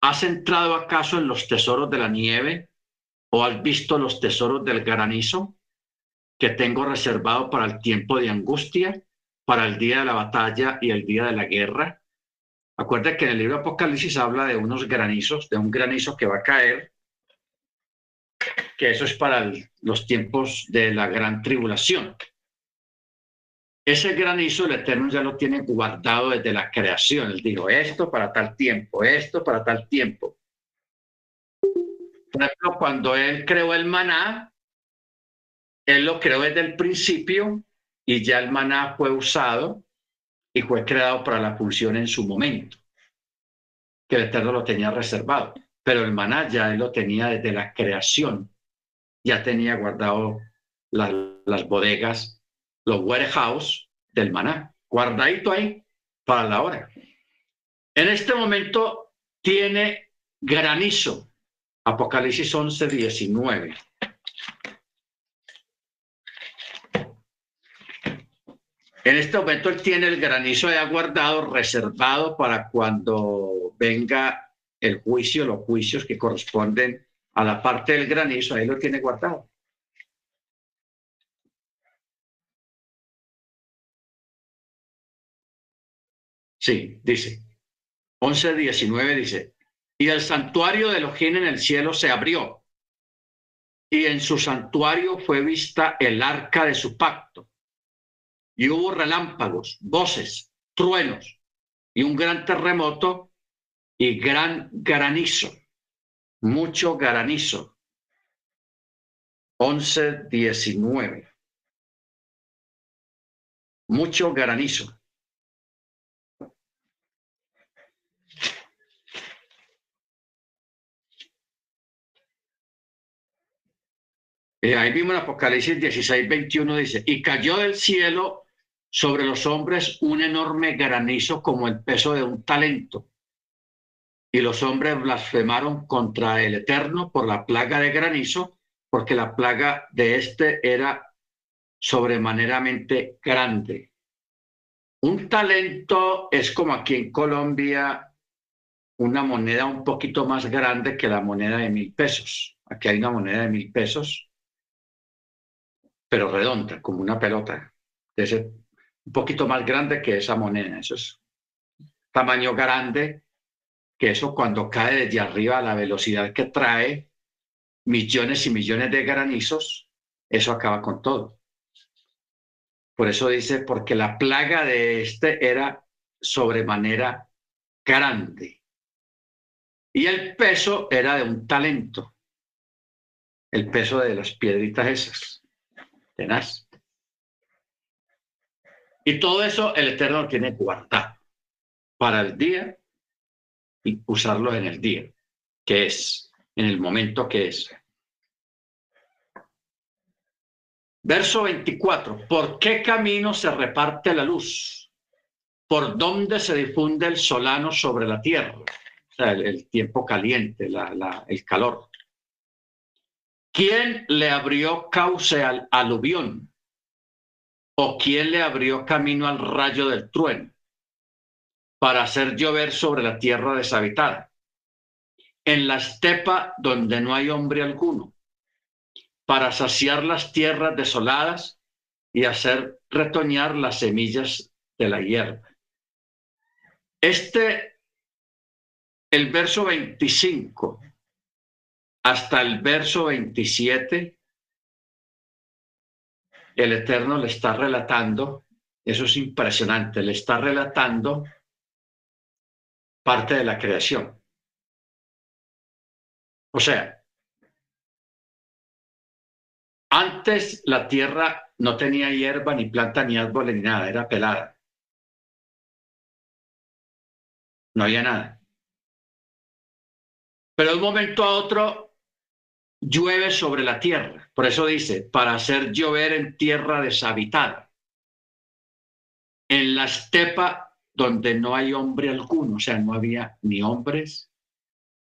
¿has entrado acaso en los tesoros de la nieve o has visto los tesoros del granizo que tengo reservado para el tiempo de angustia, para el día de la batalla y el día de la guerra? Acuérdate que en el libro Apocalipsis habla de unos granizos, de un granizo que va a caer, que eso es para los tiempos de la gran tribulación. Ese granizo el Eterno ya lo tiene guardado desde la creación. Él dijo, esto para tal tiempo, esto para tal tiempo. Por ejemplo, cuando él creó el maná, él lo creó desde el principio y ya el maná fue usado y fue creado para la función en su momento, que el Eterno lo tenía reservado. Pero el maná ya él lo tenía desde la creación, ya tenía guardado las bodegas los warehouse del maná, guardadito ahí para la hora. En este momento tiene granizo, Apocalipsis 11, 19. En este momento él tiene el granizo ya guardado, reservado para cuando venga el juicio, los juicios que corresponden a la parte del granizo, ahí lo tiene guardado. Sí, dice. 11, 19 dice, y el santuario de Elohim en el cielo se abrió, y en su santuario fue vista el arca de su pacto, y hubo relámpagos, voces, truenos, y un gran terremoto y gran granizo, mucho granizo. 11, 19. Mucho granizo. Eh, ahí vimos en Apocalipsis 16, 21, dice, y cayó del cielo sobre los hombres un enorme granizo como el peso de un talento. Y los hombres blasfemaron contra el Eterno por la plaga de granizo, porque la plaga de éste era sobremaneramente grande. Un talento es como aquí en Colombia una moneda un poquito más grande que la moneda de mil pesos. Aquí hay una moneda de mil pesos pero redonda, como una pelota, ese, un poquito más grande que esa moneda. Eso es tamaño grande, que eso cuando cae desde arriba a la velocidad que trae millones y millones de granizos, eso acaba con todo. Por eso dice, porque la plaga de este era sobremanera grande. Y el peso era de un talento, el peso de las piedritas esas Y todo eso el Eterno tiene guardado para el día y usarlo en el día, que es, en el momento que es. Verso 24. ¿Por qué camino se reparte la luz? ¿Por dónde se difunde el solano sobre la tierra? O sea, el, tiempo caliente, el calor. ¿Quién le abrió cauce al aluvión? ¿O quién le abrió camino al rayo del trueno para hacer llover sobre la tierra deshabitada? En la estepa donde no hay hombre alguno, para saciar las tierras desoladas y hacer retoñar las semillas de la hierba. Este, el verso 25 hasta el verso 27, el Eterno le está relatando, eso es impresionante, le está relatando parte de la creación. O sea, antes la tierra no tenía hierba, ni planta, ni árbol, ni nada, era pelada. No había nada. Pero de un momento a otro llueve sobre la tierra. Por eso dice, para hacer llover en tierra deshabitada. En la estepa donde no hay hombre alguno, o sea, no había ni hombres,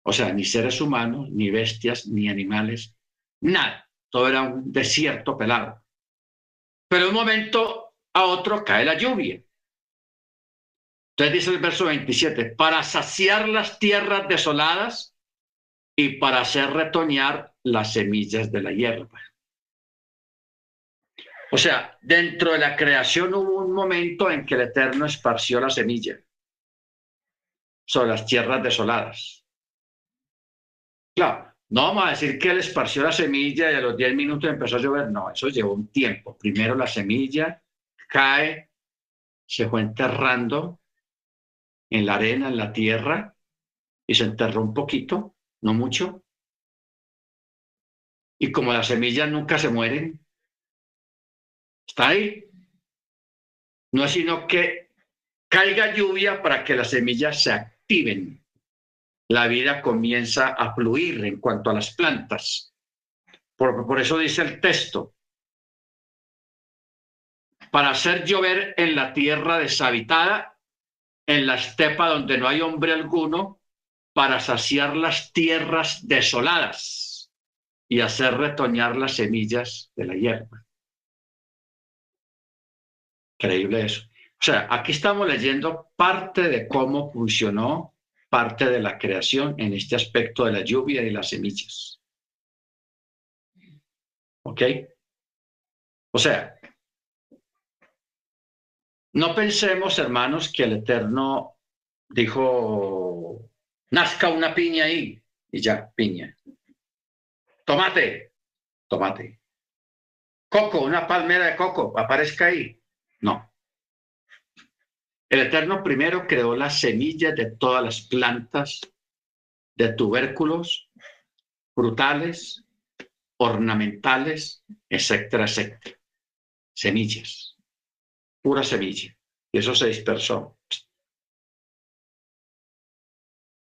o sea, ni seres humanos, ni bestias, ni animales, nada. Todo era un desierto pelado. Pero de un momento a otro cae la lluvia. Entonces dice el verso 27, para saciar las tierras desoladas y para hacer retoñar las semillas de la hierba. O sea, dentro de la creación hubo un momento en que el Eterno esparció la semilla sobre las tierras desoladas. Claro, no vamos a decir que él esparció la semilla y a los 10 minutos empezó a llover. No, eso llevó un tiempo. Primero la semilla cae, se fue enterrando en la arena, en la tierra, y se enterró un poquito, no mucho. Y como las semillas nunca se mueren, está ahí. No es sino que caiga lluvia para que las semillas se activen. La vida comienza a fluir en cuanto a las plantas. Por, por eso dice el texto, para hacer llover en la tierra deshabitada en la estepa donde no hay hombre alguno, para saciar las tierras desoladas y hacer retoñar las semillas de la hierba. Increíble eso. O sea, aquí estamos leyendo parte de cómo funcionó parte de la creación en este aspecto de la lluvia y las semillas. ¿Ok? O sea, no pensemos, hermanos, que el Eterno dijo, nazca una piña ahí, y ya, piña. Tomate, tomate. Coco, una palmera de coco, aparezca ahí. No. El Eterno primero creó las semillas de todas las plantas, de tubérculos, frutales, ornamentales, etcétera, etcétera. Semillas pura semilla, y eso se dispersó.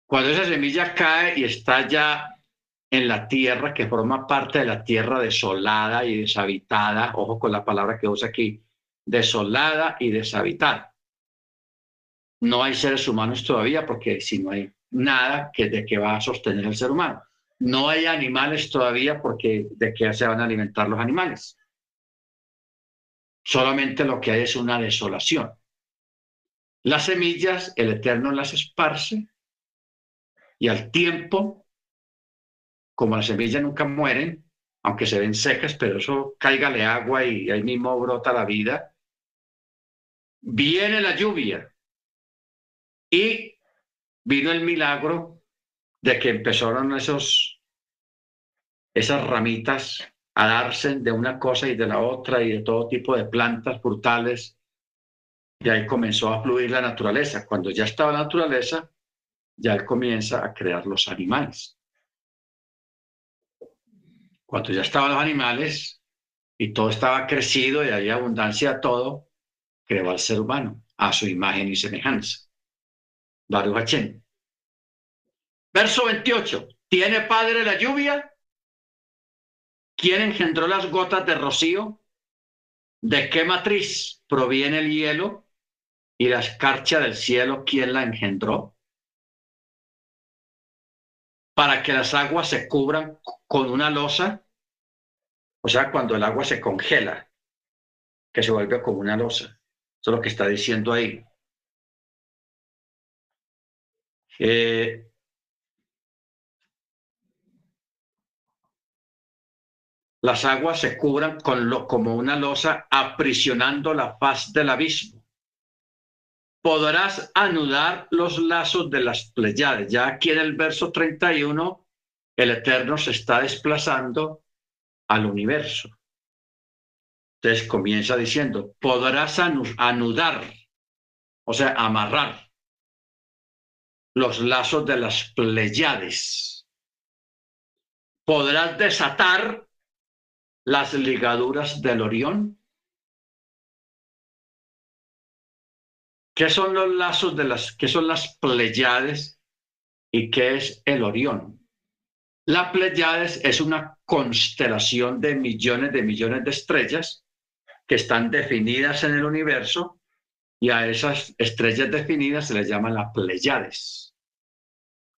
Cuando esa semilla cae y está ya en la tierra, que forma parte de la tierra desolada y deshabitada, ojo con la palabra que usa aquí, desolada y deshabitada. No hay seres humanos todavía, porque si no hay nada que de que va a sostener el ser humano. No hay animales todavía, porque de qué se van a alimentar los animales. Solamente lo que hay es una desolación. Las semillas, el Eterno las esparce y al tiempo, como las semillas nunca mueren, aunque se ven secas, pero eso cáigale agua y ahí mismo brota la vida, viene la lluvia y vino el milagro de que empezaron esos, esas ramitas a darse de una cosa y de la otra y de todo tipo de plantas frutales. Y ahí comenzó a fluir la naturaleza. Cuando ya estaba la naturaleza, ya él comienza a crear los animales. Cuando ya estaban los animales y todo estaba crecido y había abundancia de todo, creó al ser humano a su imagen y semejanza. Baruch Verso 28. ¿Tiene padre la lluvia? ¿Quién engendró las gotas de rocío? ¿De qué matriz proviene el hielo? ¿Y la escarcha del cielo, quién la engendró? Para que las aguas se cubran con una losa, o sea, cuando el agua se congela, que se vuelve como una losa. Eso es lo que está diciendo ahí. Eh, las aguas se cubran con lo, como una losa aprisionando la faz del abismo. Podrás anudar los lazos de las Pleiades. Ya aquí en el verso 31, el Eterno se está desplazando al universo. Entonces comienza diciendo, podrás anudar, o sea, amarrar los lazos de las Pleiades. Podrás desatar las ligaduras del Orión. ¿Qué son los lazos de las, qué son las Pleiades y qué es el Orión? La Pleiades es una constelación de millones de millones de estrellas que están definidas en el universo y a esas estrellas definidas se les llama las Pleiades.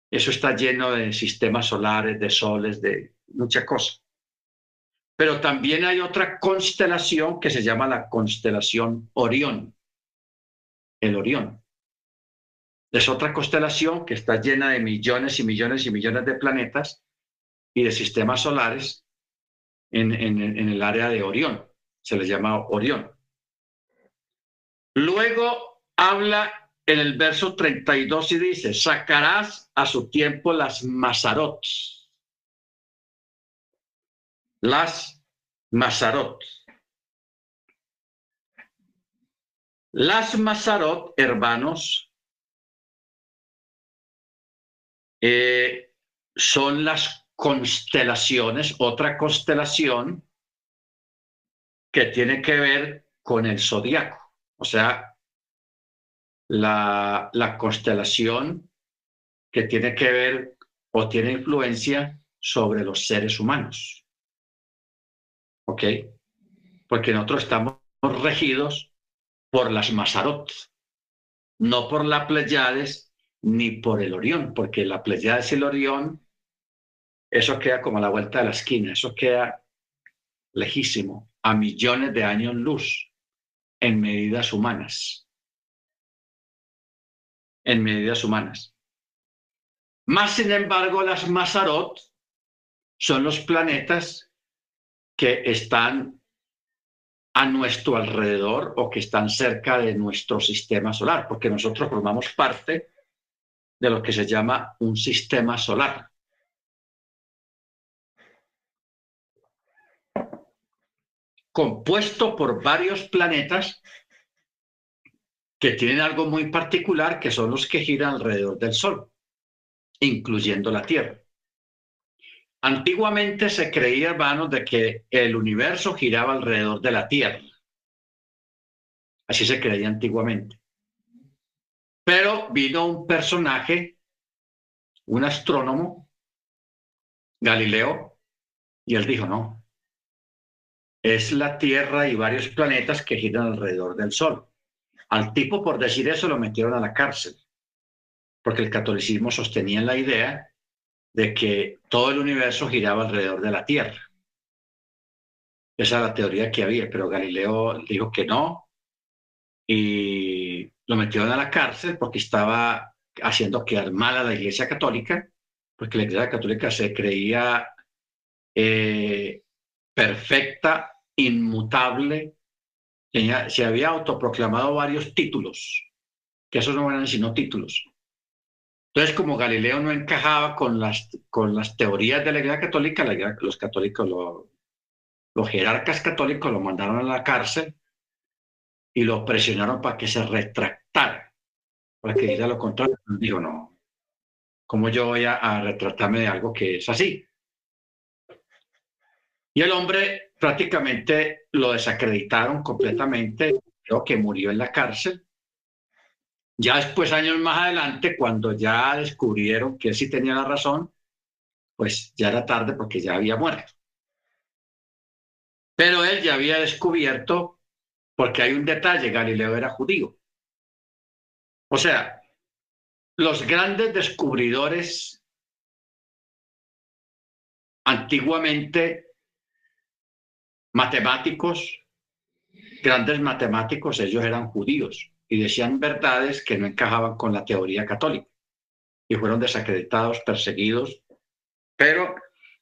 Eso está lleno de sistemas solares, de soles, de muchas cosas. Pero también hay otra constelación que se llama la constelación Orión, el Orión. es otra constelación que está llena de millones y millones y millones de planetas y de sistemas solares en, en el área de Orión. Se les llama Orión. Luego habla en el verso 32 y dice, sacarás a su tiempo las Mazarot. Las Mazarot. Las Mazarot, hermanos, eh, son las constelaciones, otra constelación que tiene que ver con el zodiaco. O sea, la, la constelación que tiene que ver o tiene influencia sobre los seres humanos. ¿Ok? Porque nosotros estamos regidos por las Mazarot, no por la Pleiades ni por el Orión, porque la Pleiades y el Orión, eso queda como a la vuelta de la esquina, eso queda lejísimo, a millones de años luz en medidas humanas. En medidas humanas. Más sin embargo, las Mazarot son los planetas que están a nuestro alrededor o que están cerca de nuestro sistema solar, porque nosotros formamos parte de lo que se llama un sistema solar. compuesto por varios planetas que tienen algo muy particular, que son los que giran alrededor del Sol, incluyendo la Tierra. Antiguamente se creía, hermanos, de que el universo giraba alrededor de la Tierra. Así se creía antiguamente. Pero vino un personaje, un astrónomo, Galileo, y él dijo, no, es la Tierra y varios planetas que giran alrededor del Sol. Al tipo, por decir eso, lo metieron a la cárcel, porque el catolicismo sostenía la idea de que todo el universo giraba alrededor de la Tierra. Esa es la teoría que había, pero Galileo dijo que no y lo metieron a la cárcel porque estaba haciendo quedar mal a la Iglesia Católica, porque la Iglesia Católica se creía eh, perfecta, inmutable, se había autoproclamado varios títulos, que esos no eran sino títulos. Entonces, como Galileo no encajaba con las, con las teorías de la Iglesia Católica, los católicos, los jerarcas católicos lo mandaron a la cárcel y lo presionaron para que se retractara, para que diga lo contrario. Dijo, no, ¿cómo yo voy a retratarme de algo que es así? Y el hombre prácticamente lo desacreditaron completamente, creo que murió en la cárcel. Ya después, años más adelante, cuando ya descubrieron que él sí tenía la razón, pues ya era tarde porque ya había muerto. Pero él ya había descubierto, porque hay un detalle, Galileo era judío. O sea, los grandes descubridores antiguamente matemáticos, grandes matemáticos, ellos eran judíos y decían verdades que no encajaban con la teoría católica y fueron desacreditados, perseguidos, pero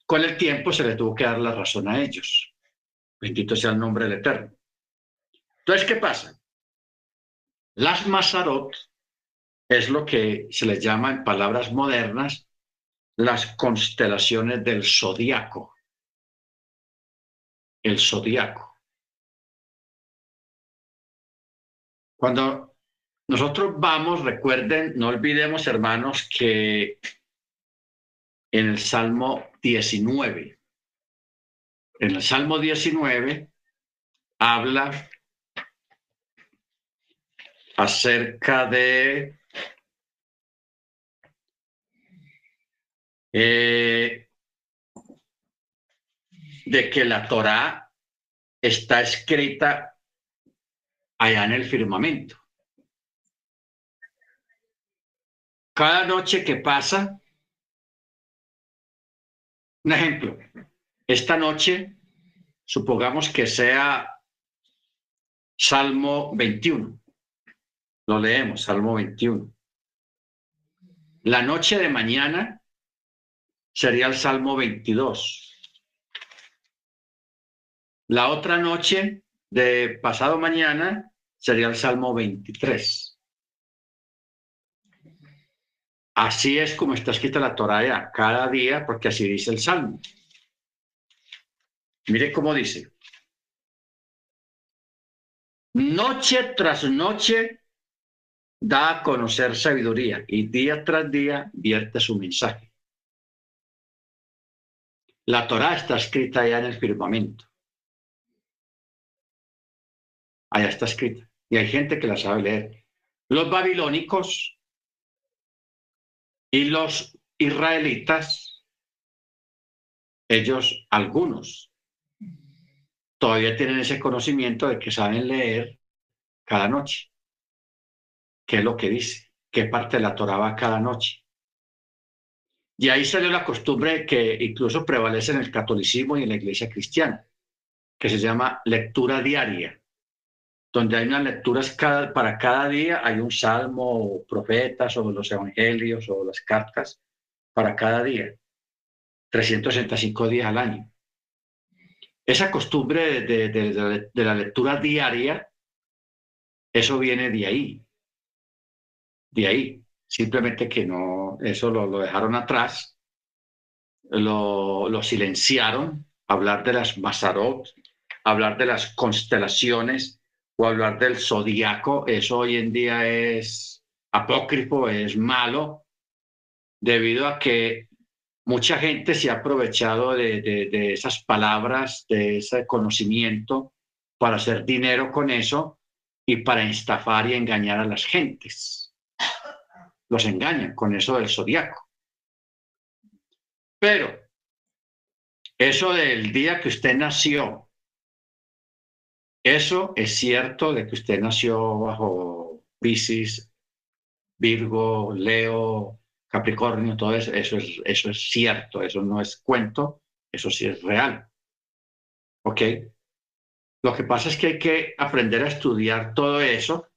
con el tiempo se les tuvo que dar la razón a ellos. Bendito sea el nombre del Eterno. Entonces, ¿qué pasa? Las Mazarot es lo que se les llama en palabras modernas las constelaciones del zodiaco el zodiaco. Cuando nosotros vamos, recuerden, no olvidemos, hermanos, que en el Salmo 19, en el Salmo 19 habla acerca de eh, de que la Torá está escrita allá en el firmamento. Cada noche que pasa, un ejemplo, esta noche, supongamos que sea Salmo 21. Lo leemos, Salmo 21. La noche de mañana sería el Salmo 22. La otra noche de pasado mañana sería el Salmo 23. Así es como está escrita la Torah cada día, porque así dice el Salmo. Mire cómo dice. Noche tras noche da a conocer sabiduría y día tras día vierte su mensaje. La Torah está escrita ya en el firmamento. Allá está escrita. Y hay gente que la sabe leer. Los babilónicos y los israelitas, ellos, algunos, todavía tienen ese conocimiento de que saben leer cada noche. ¿Qué es lo que dice? ¿Qué parte de la Torah va cada noche? Y ahí salió la costumbre que incluso prevalece en el catolicismo y en la iglesia cristiana, que se llama lectura diaria donde hay unas lecturas para cada día, hay un salmo, profetas o los evangelios o las cartas para cada día, 365 días al año. Esa costumbre de, de, la lectura diaria, eso viene de ahí, de ahí. Simplemente que no, eso lo, lo dejaron atrás, lo, lo, silenciaron, hablar de las Mazarot, hablar de las constelaciones, o hablar del zodiaco, eso hoy en día es apócrifo, es malo, debido a que mucha gente se ha aprovechado de, esas palabras, de ese conocimiento, para hacer dinero con eso y para estafar y engañar a las gentes. Los engañan con eso del zodiaco. Pero eso del día que usted nació, eso es cierto de que usted nació bajo Pisces, Virgo, Leo, Capricornio, todo eso, eso es, eso es cierto, eso no es cuento, eso sí es real. ¿Ok? Lo que pasa es que hay que aprender a estudiar todo eso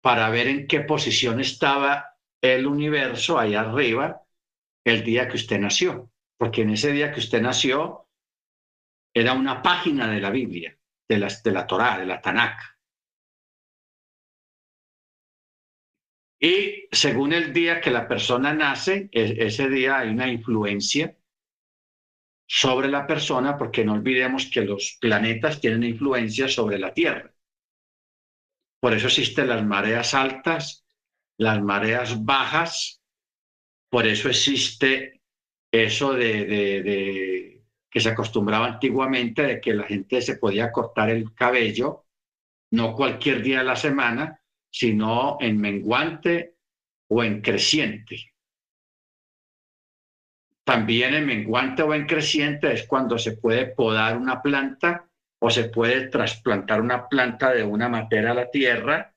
para ver en qué posición estaba el universo ahí arriba el día que usted nació. Porque en ese día que usted nació era una página de la Biblia de, las, de la Torá, de la Tanakh. Y según el día que la persona nace, e, ese día hay una influencia sobre la persona, porque no olvidemos que los planetas tienen influencia sobre la Tierra. Por eso existen las mareas altas, las mareas bajas, por eso existe eso de que se acostumbraba antiguamente de que la gente se podía cortar el cabello, no cualquier día de la semana, sino en menguante o en creciente. También en menguante o en creciente es cuando se puede podar una planta o se puede trasplantar una planta de una materia a la tierra.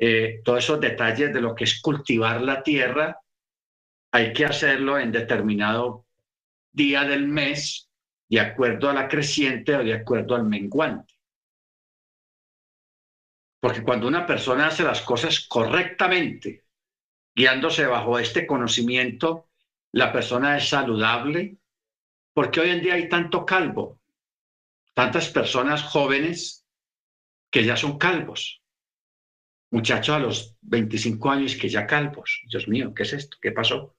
Eh, todos esos detalles de lo que es cultivar la tierra, hay que hacerlo en determinado día del mes de acuerdo a la creciente o de acuerdo al menguante. Porque cuando una persona hace las cosas correctamente, guiándose bajo este conocimiento, la persona es saludable, porque hoy en día hay tanto calvo, tantas personas jóvenes que ya son calvos, muchachos a los 25 años que ya calvos. Dios mío, ¿qué es esto? ¿Qué pasó?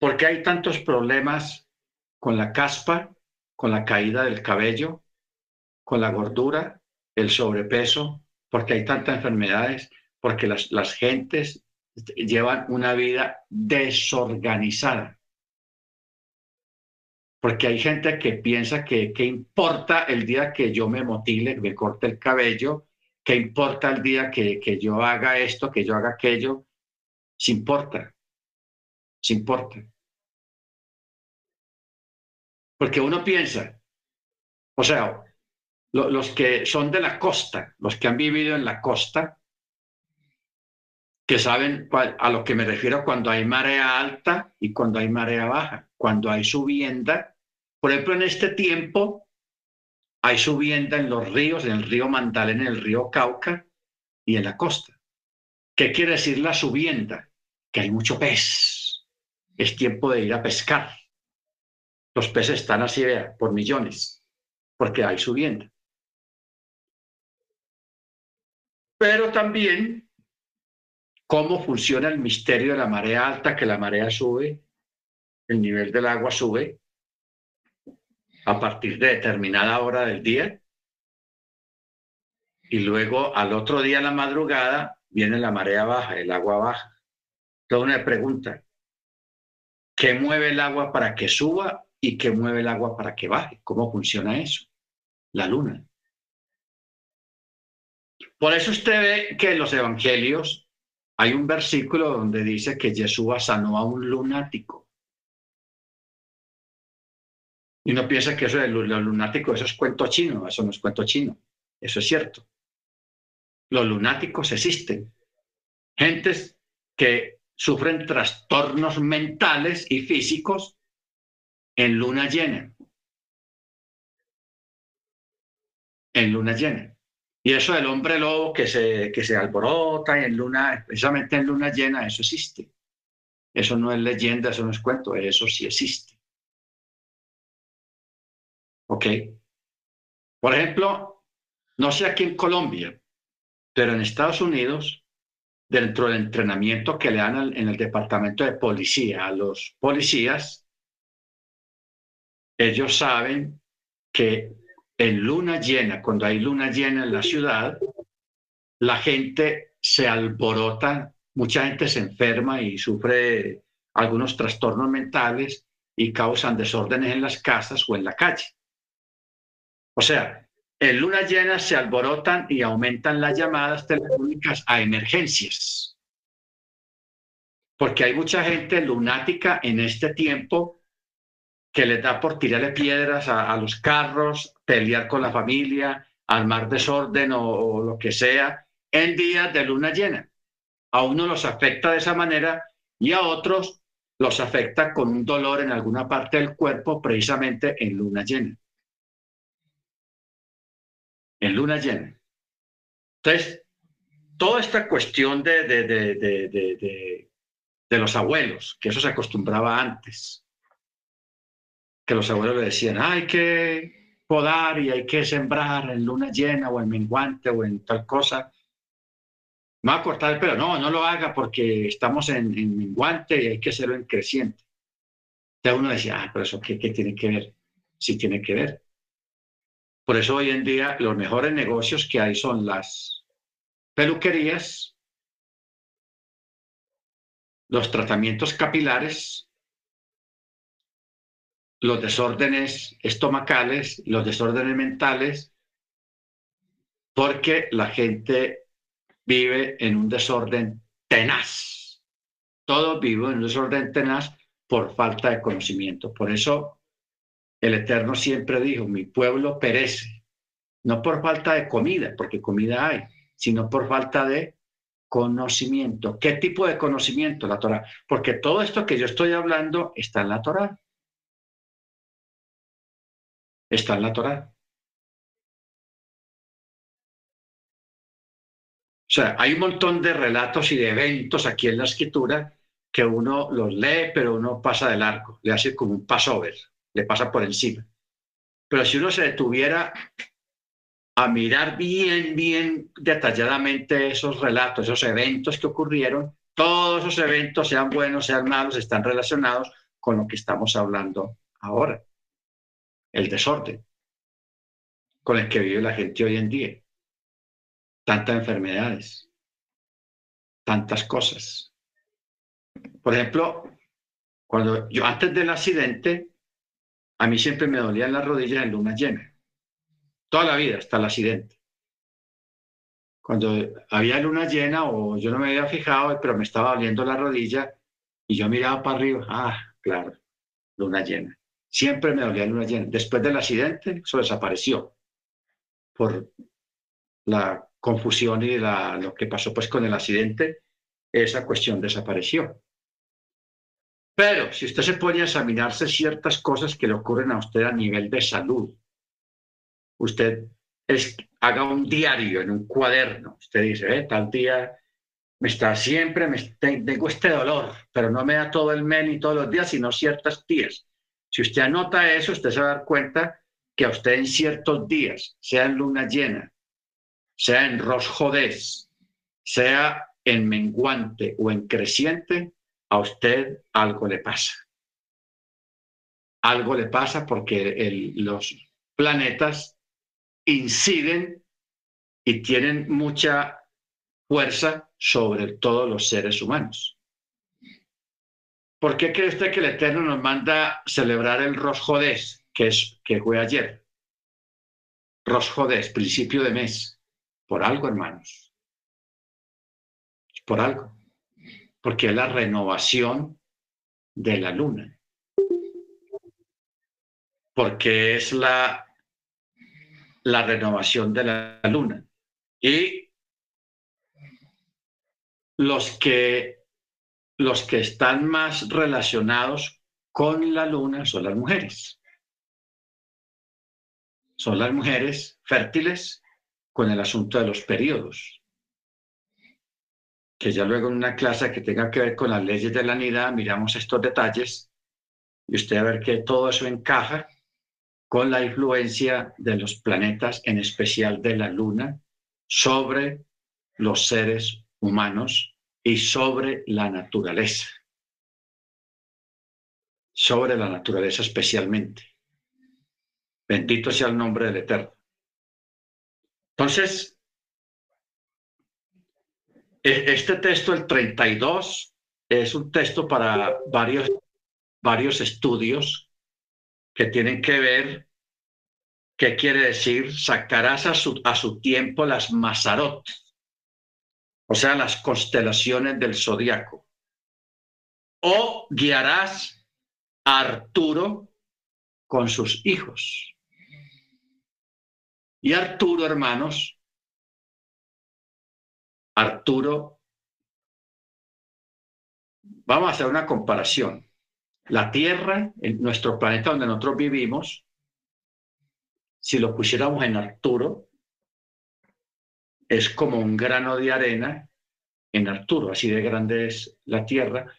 ¿Por qué hay tantos problemas con la caspa, con la caída del cabello, con la gordura, el sobrepeso? Porque hay tantas enfermedades, porque las, las gentes llevan una vida desorganizada. Porque hay gente que piensa que qué importa el día que yo me motile, me corte el cabello, qué importa el día que, que yo haga esto, que yo haga aquello, se importa se importa. Porque uno piensa, o sea, los que son de la costa, los que han vivido en la costa, que saben a lo que me refiero cuando hay marea alta y cuando hay marea baja, cuando hay subienda. Por ejemplo, en este tiempo hay subienda en los ríos, en el río Mandalena, en el río Cauca y en la costa ¿Qué quiere decir la subienda? Que hay mucho pez. Es tiempo de ir a pescar. Los peces están así, por millones, porque hay subienda. Pero también cómo funciona el misterio de la marea alta, que la marea sube, el nivel del agua sube a partir de determinada hora del día. Y luego al otro día, a la madrugada, viene la marea baja, el agua baja. Entonces una pregunta, ¿qué mueve el agua para que suba y qué mueve el agua para que baje? ¿Cómo funciona eso? La luna. Por eso usted ve que en los evangelios hay un versículo donde dice que Jesús sanó a un lunático. Y uno piensa que eso de los lunáticos, eso es cuento chino, eso no es cuento chino, eso es cierto. Los lunáticos existen. Gentes que sufren trastornos mentales y físicos en luna llena. En luna llena. Y eso del hombre lobo que se, que se alborota y en luna, precisamente en luna llena, eso existe. Eso no es leyenda, eso no es cuento, eso sí existe. ¿Ok? Por ejemplo, no sé aquí en Colombia, pero en Estados Unidos, dentro del entrenamiento que le dan en el departamento de policía a los policías, ellos saben que en luna llena, cuando hay luna llena en la ciudad, la gente se alborota, mucha gente se enferma y sufre algunos trastornos mentales y causan desórdenes en las casas o en la calle. O sea, en luna llena se alborotan y aumentan las llamadas telefónicas a emergencias. Porque hay mucha gente lunática en este tiempo que les da por tirarle piedras a, los carros, pelear con la familia, armar desorden o, lo que sea en días de luna llena. A uno los afecta de esa manera y a otros los afecta con un dolor en alguna parte del cuerpo precisamente en luna llena. En luna llena. Entonces, toda esta cuestión de, de, de, de los abuelos, que eso se acostumbraba antes, que los abuelos le decían, hay que podar y hay que sembrar en luna llena o en menguante o en tal cosa. Me va a cortar el pelo. No, no lo haga porque estamos en, en menguante y hay que hacerlo en creciente. Entonces uno decía, ah, pero eso ¿qué, qué tiene que ver? Sí tiene que ver. Por eso hoy en día los mejores negocios que hay son las peluquerías, los tratamientos capilares los desórdenes estomacales, los desórdenes mentales, porque la gente vive en un desorden tenaz. Todos viven en un desorden tenaz por falta de conocimiento. Por eso el Eterno siempre dijo, mi pueblo perece, no por falta de comida, porque comida hay, sino por falta de conocimiento. ¿Qué tipo de conocimiento? La Torah. Porque todo esto que yo estoy hablando está en la Torah está en la Torá. O sea, hay un montón de relatos y de eventos aquí en la escritura que uno los lee, pero uno pasa de largo, le hace como un passover, le pasa por encima. Pero si uno se detuviera a mirar bien, bien detalladamente esos relatos, esos eventos que ocurrieron, todos esos eventos, sean buenos, sean malos, están relacionados con lo que estamos hablando ahora el desorden con el que vive la gente hoy en día. Tantas enfermedades, tantas cosas. Por ejemplo, cuando yo antes del accidente, a mí siempre me dolían las rodillas en luna llena. Toda la vida hasta el accidente. Cuando había luna llena o yo no me había fijado, pero me estaba doliendo la rodilla y yo miraba para arriba, ah, claro, luna llena. Siempre me dolía luna llena. Después del accidente, eso desapareció por la confusión y lo que pasó pues con el accidente, esa cuestión desapareció. Pero si usted se pone a examinarse ciertas cosas que le ocurren a usted a nivel de salud, usted haga un diario en un cuaderno, usted dice, eh, tal día me está siempre, me, tengo este dolor, pero no me da todo el mes ni todos los días, sino ciertos días. Si usted anota eso, usted se va a dar cuenta que a usted en ciertos días, sea en luna llena, sea en rosjodés, sea en menguante o en creciente, a usted algo le pasa. Algo le pasa porque los planetas inciden y tienen mucha fuerza sobre todos los seres humanos. ¿Por qué cree usted que el Eterno nos manda celebrar el Rosh que, es, que fue ayer? Rosh principio de mes. Por algo, hermanos. Por algo. Porque es la renovación de la luna. Porque es la, la renovación de la luna. Y los que, los que están más relacionados con la luna son las mujeres. Son las mujeres fértiles con el asunto de los periodos. Que ya luego en una clase que tenga que ver con las leyes de la nidad miramos estos detalles y usted va a ver que todo eso encaja con la influencia de los planetas, en especial de la luna, sobre los seres humanos y sobre la naturaleza. Sobre la naturaleza especialmente. Bendito sea el nombre del Eterno. Entonces, este texto, el 32, es un texto para varios, varios estudios que tienen que ver qué quiere decir sacarás a su, a su tiempo las Mazarot, o sea, las constelaciones del zodiaco. O guiarás a Arturo con sus hijos. Y Arturo, hermanos, Arturo, vamos a hacer una comparación. La Tierra, nuestro planeta donde nosotros vivimos, si lo pusiéramos en Arturo, es como un grano de arena en Arturo, así de grande es la Tierra,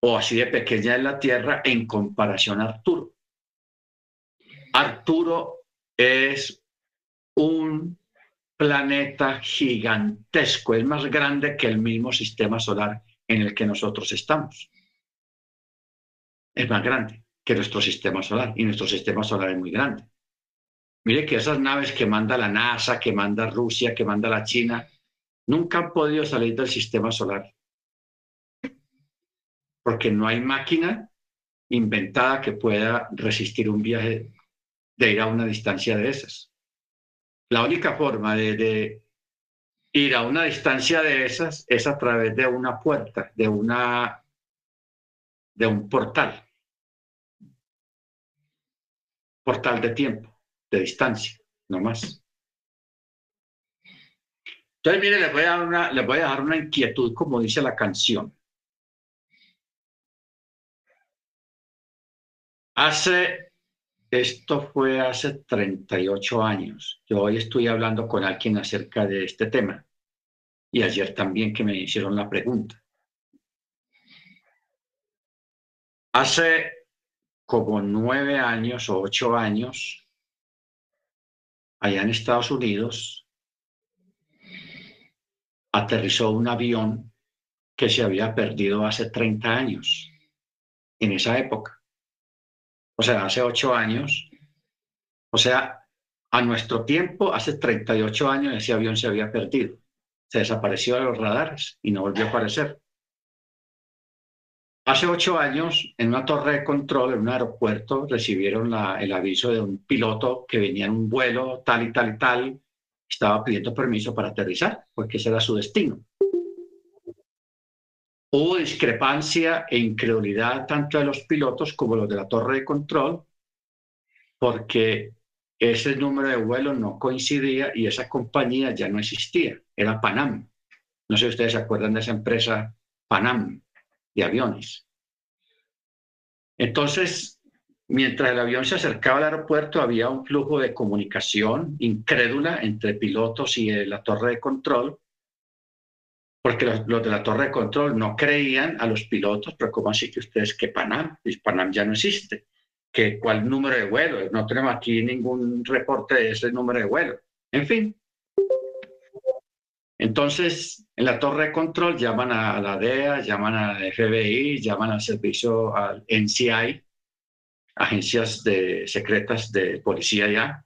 o así de pequeña es la Tierra en comparación a Arturo. Arturo es un planeta gigantesco, es más grande que el mismo sistema solar en el que nosotros estamos. Es más grande que nuestro sistema solar y nuestro sistema solar es muy grande. Mire que esas naves que manda la NASA, que manda Rusia, que manda la China, nunca han podido salir del sistema solar. Porque no hay máquina inventada que pueda resistir un viaje de ir a una distancia de esas. La única forma de, ir a una distancia de esas es a través de una puerta, de una de un portal. Portal de tiempo de distancia, no más. Entonces, mire, les voy, a dar una, les voy a dar una inquietud, como dice la canción. Hace, esto fue hace 38 años. Yo hoy estoy hablando con alguien acerca de este tema. Y ayer también que me hicieron la pregunta. Hace como nueve años o ocho años, allá en Estados Unidos, aterrizó un avión que se había perdido hace 30 años, en esa época. O sea, hace ocho años. O sea, a nuestro tiempo, hace 38 años, ese avión se había perdido. Se desapareció de los radares y no volvió a aparecer. Hace ocho años, en una torre de control, en un aeropuerto, recibieron el aviso de un piloto que venía en un vuelo tal y tal y tal, estaba pidiendo permiso para aterrizar, porque ese era su destino. Hubo discrepancia e incredulidad tanto de los pilotos como los de la torre de control, porque ese número de vuelo no coincidía y esa compañía ya no existía, era Panam. No sé si ustedes se acuerdan de esa empresa Panam de aviones. Entonces, mientras el avión se acercaba al aeropuerto, había un flujo de comunicación incrédula entre pilotos y la torre de control, porque los, de la torre de control no creían a los pilotos, pero ¿cómo así que ustedes que Panam? Pues Panam ya no existe. ¿Que, ¿Cuál número de vuelo? No tenemos aquí ningún reporte de ese número de vuelo. En fin. Entonces, en la torre de control llaman a la DEA, llaman a la FBI, llaman al servicio al NCI, agencias de, secretas de policía ya.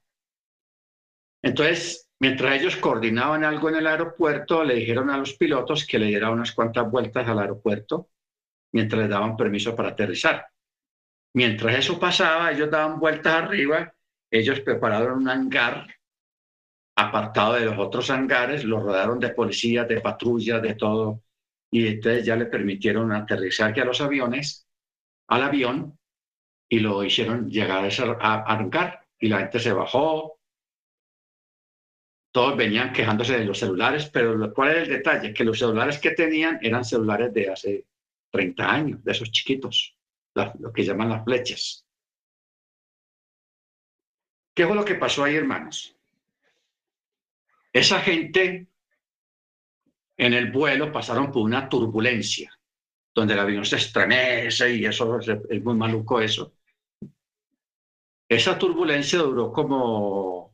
Entonces, mientras ellos coordinaban algo en el aeropuerto, le dijeron a los pilotos que le dieran unas cuantas vueltas al aeropuerto mientras les daban permiso para aterrizar. Mientras eso pasaba, ellos daban vueltas arriba, ellos prepararon un hangar apartado de los otros hangares, lo rodearon de policías, de patrullas, de todo, y entonces ya le permitieron aterrizar a los aviones, al avión, y lo hicieron llegar a, ese, hangar, y la gente se bajó, todos venían quejándose de los celulares, pero ¿cuál es el detalle? Que los celulares que tenían eran celulares de hace 30 años, de esos chiquitos, lo que llaman las flechas. ¿Qué fue lo que pasó ahí, hermanos? Esa gente en el vuelo pasaron por una turbulencia, donde el avión se estremece y eso es muy maluco eso. Esa turbulencia duró como,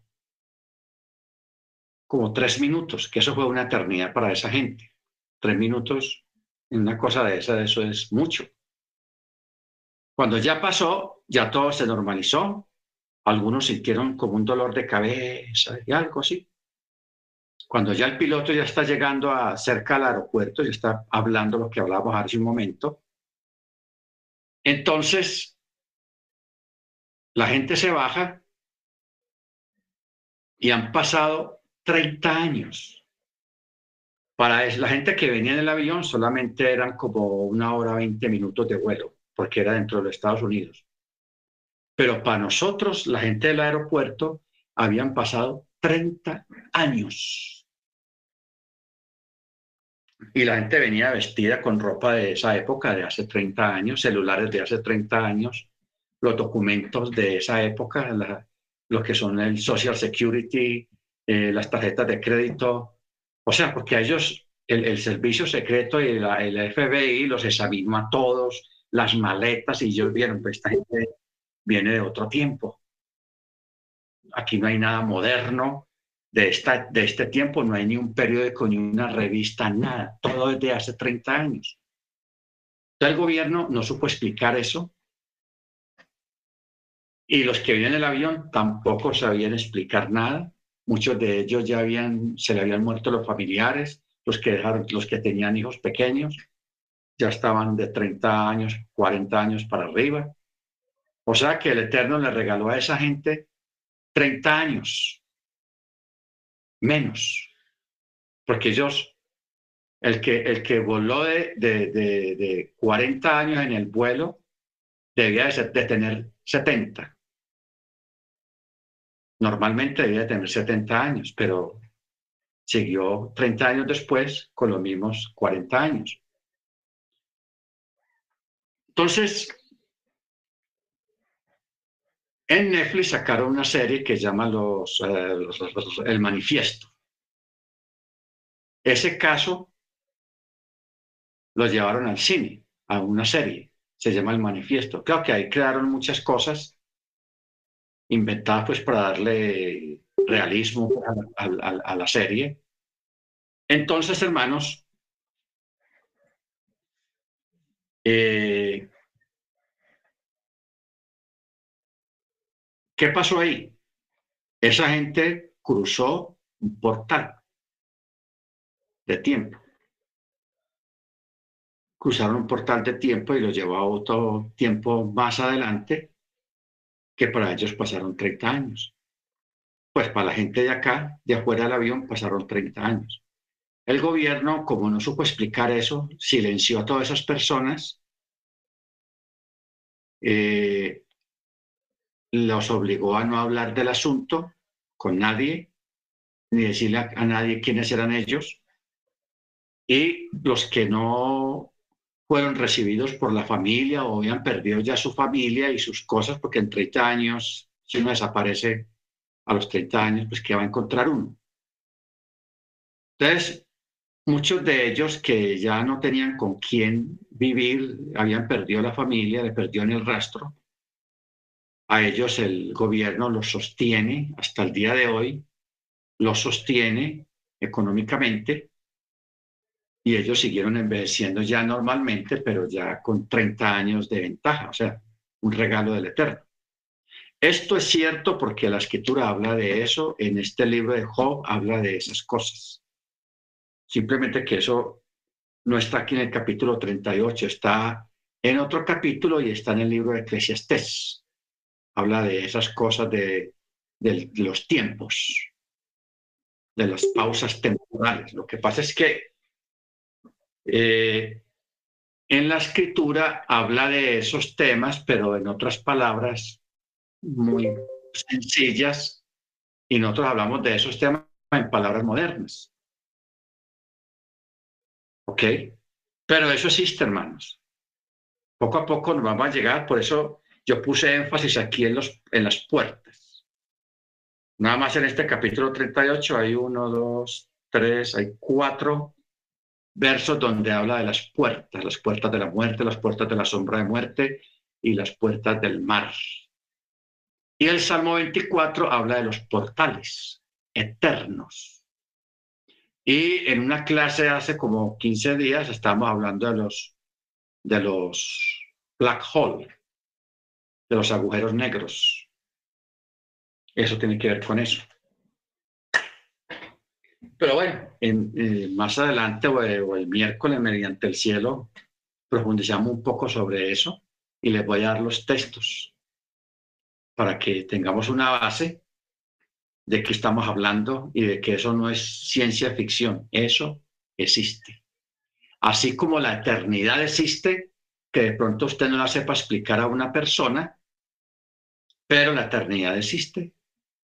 como tres minutos, que eso fue una eternidad para esa gente. Tres minutos en una cosa de esa, eso es mucho. Cuando ya pasó, ya todo se normalizó. Algunos sintieron como un dolor de cabeza y algo así. Cuando ya el piloto ya está llegando a, cerca al aeropuerto, ya está hablando lo que hablábamos hace un momento, entonces la gente se baja y han pasado 30 años. Para la gente que venía en el avión solamente eran como una hora, 20 minutos de vuelo, porque era dentro de los Estados Unidos. Pero para nosotros, la gente del aeropuerto, habían pasado 30 años y la gente venía vestida con ropa de esa época, de hace 30 años, celulares de hace 30 años, los documentos de esa época, lo que son el Social Security, eh, las tarjetas de crédito. O sea, porque a ellos el, servicio secreto y el FBI los examinó a todos, las maletas, y ellos vieron, pues esta gente viene de otro tiempo. Aquí no hay nada moderno, de, esta, de este tiempo no hay ni un periódico ni una revista, nada, todo desde hace 30 años. el gobierno no supo explicar eso y los que vienen en el avión tampoco sabían explicar nada. Muchos de ellos ya habían, se le habían muerto los familiares, los que, dejaron, los que tenían hijos pequeños, ya estaban de 30 años, 40 años para arriba. O sea que el Eterno le regaló a esa gente 30 años menos, porque ellos, el que, el que voló de, de, 40 años en el vuelo, debía de, tener 70. Normalmente debía tener 70 años, pero siguió 30 años después con los mismos 40 años. Entonces, en Netflix sacaron una serie que llama los, eh, El Manifiesto. Ese caso lo llevaron al cine, a una serie, se llama El Manifiesto. Creo que ahí crearon muchas cosas inventadas pues para darle realismo a, la serie. Entonces, hermanos, eh, ¿Qué pasó ahí? Esa gente cruzó un portal de tiempo. Cruzaron un portal de tiempo y lo llevó a otro tiempo más adelante, que para ellos pasaron 30 años. Pues para la gente de acá, de afuera del avión, pasaron 30 años. El gobierno, como no supo explicar eso, silenció a todas esas personas. Eh, los obligó a no hablar del asunto con nadie, ni decirle a, nadie quiénes eran ellos. Y los que no fueron recibidos por la familia o habían perdido ya su familia y sus cosas, porque en 30 años, si uno desaparece a los 30 años, pues que va a encontrar uno. Entonces, muchos de ellos que ya no tenían con quién vivir, habían perdido la familia, le perdió en el rastro. A ellos el gobierno los sostiene hasta el día de hoy, los sostiene económicamente y ellos siguieron envejeciendo ya normalmente, pero ya con 30 años de ventaja, o sea, un regalo del Eterno. Esto es cierto porque la escritura habla de eso, en este libro de Job habla de esas cosas. Simplemente que eso no está aquí en el capítulo 38, está en otro capítulo y está en el libro de Eclesiastés. Habla de esas cosas de, los tiempos, de las pausas temporales. Lo que pasa es que eh, en la escritura habla de esos temas, pero en otras palabras muy sencillas, y nosotros hablamos de esos temas en palabras modernas. ¿Ok? Pero eso existe, hermanos. Poco a poco nos vamos a llegar, por eso yo puse énfasis aquí en, los, en las puertas. Nada más en este capítulo 38 hay uno, dos, tres, hay cuatro versos donde habla de las puertas, las puertas de la muerte, las puertas de la sombra de muerte y las puertas del mar. Y el Salmo 24 habla de los portales eternos. Y en una clase hace como 15 días estábamos hablando de los, de los black hole, de los agujeros negros. Eso tiene que ver con eso. Pero bueno, eh, más adelante o, o, el miércoles, mediante el cielo, profundizamos un poco sobre eso y les voy a dar los textos para que tengamos una base de qué estamos hablando y de que eso no es ciencia ficción, eso existe. Así como la eternidad existe, que de pronto usted no la sepa explicar a una persona, pero la eternidad existe.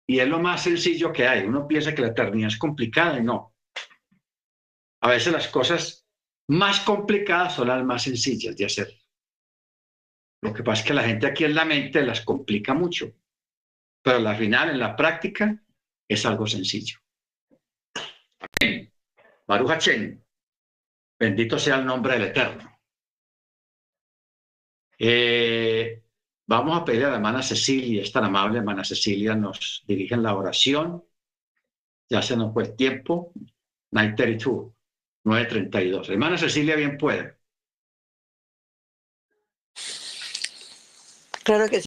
Y es lo más sencillo que hay. Uno piensa que la eternidad es complicada y no. A veces las cosas más complicadas son las más sencillas de hacer. Lo que pasa es que la gente aquí en la mente las complica mucho pero al final, en la práctica, es algo sencillo. Amén. Baruch Bendito sea el nombre del Eterno. Eh, vamos a pedir a la hermana Cecilia, es tan amable hermana Cecilia, nos dirige en la oración. Ya se nos fue el tiempo. 932, 932. Hermana Cecilia, bien puede. Claro que sí.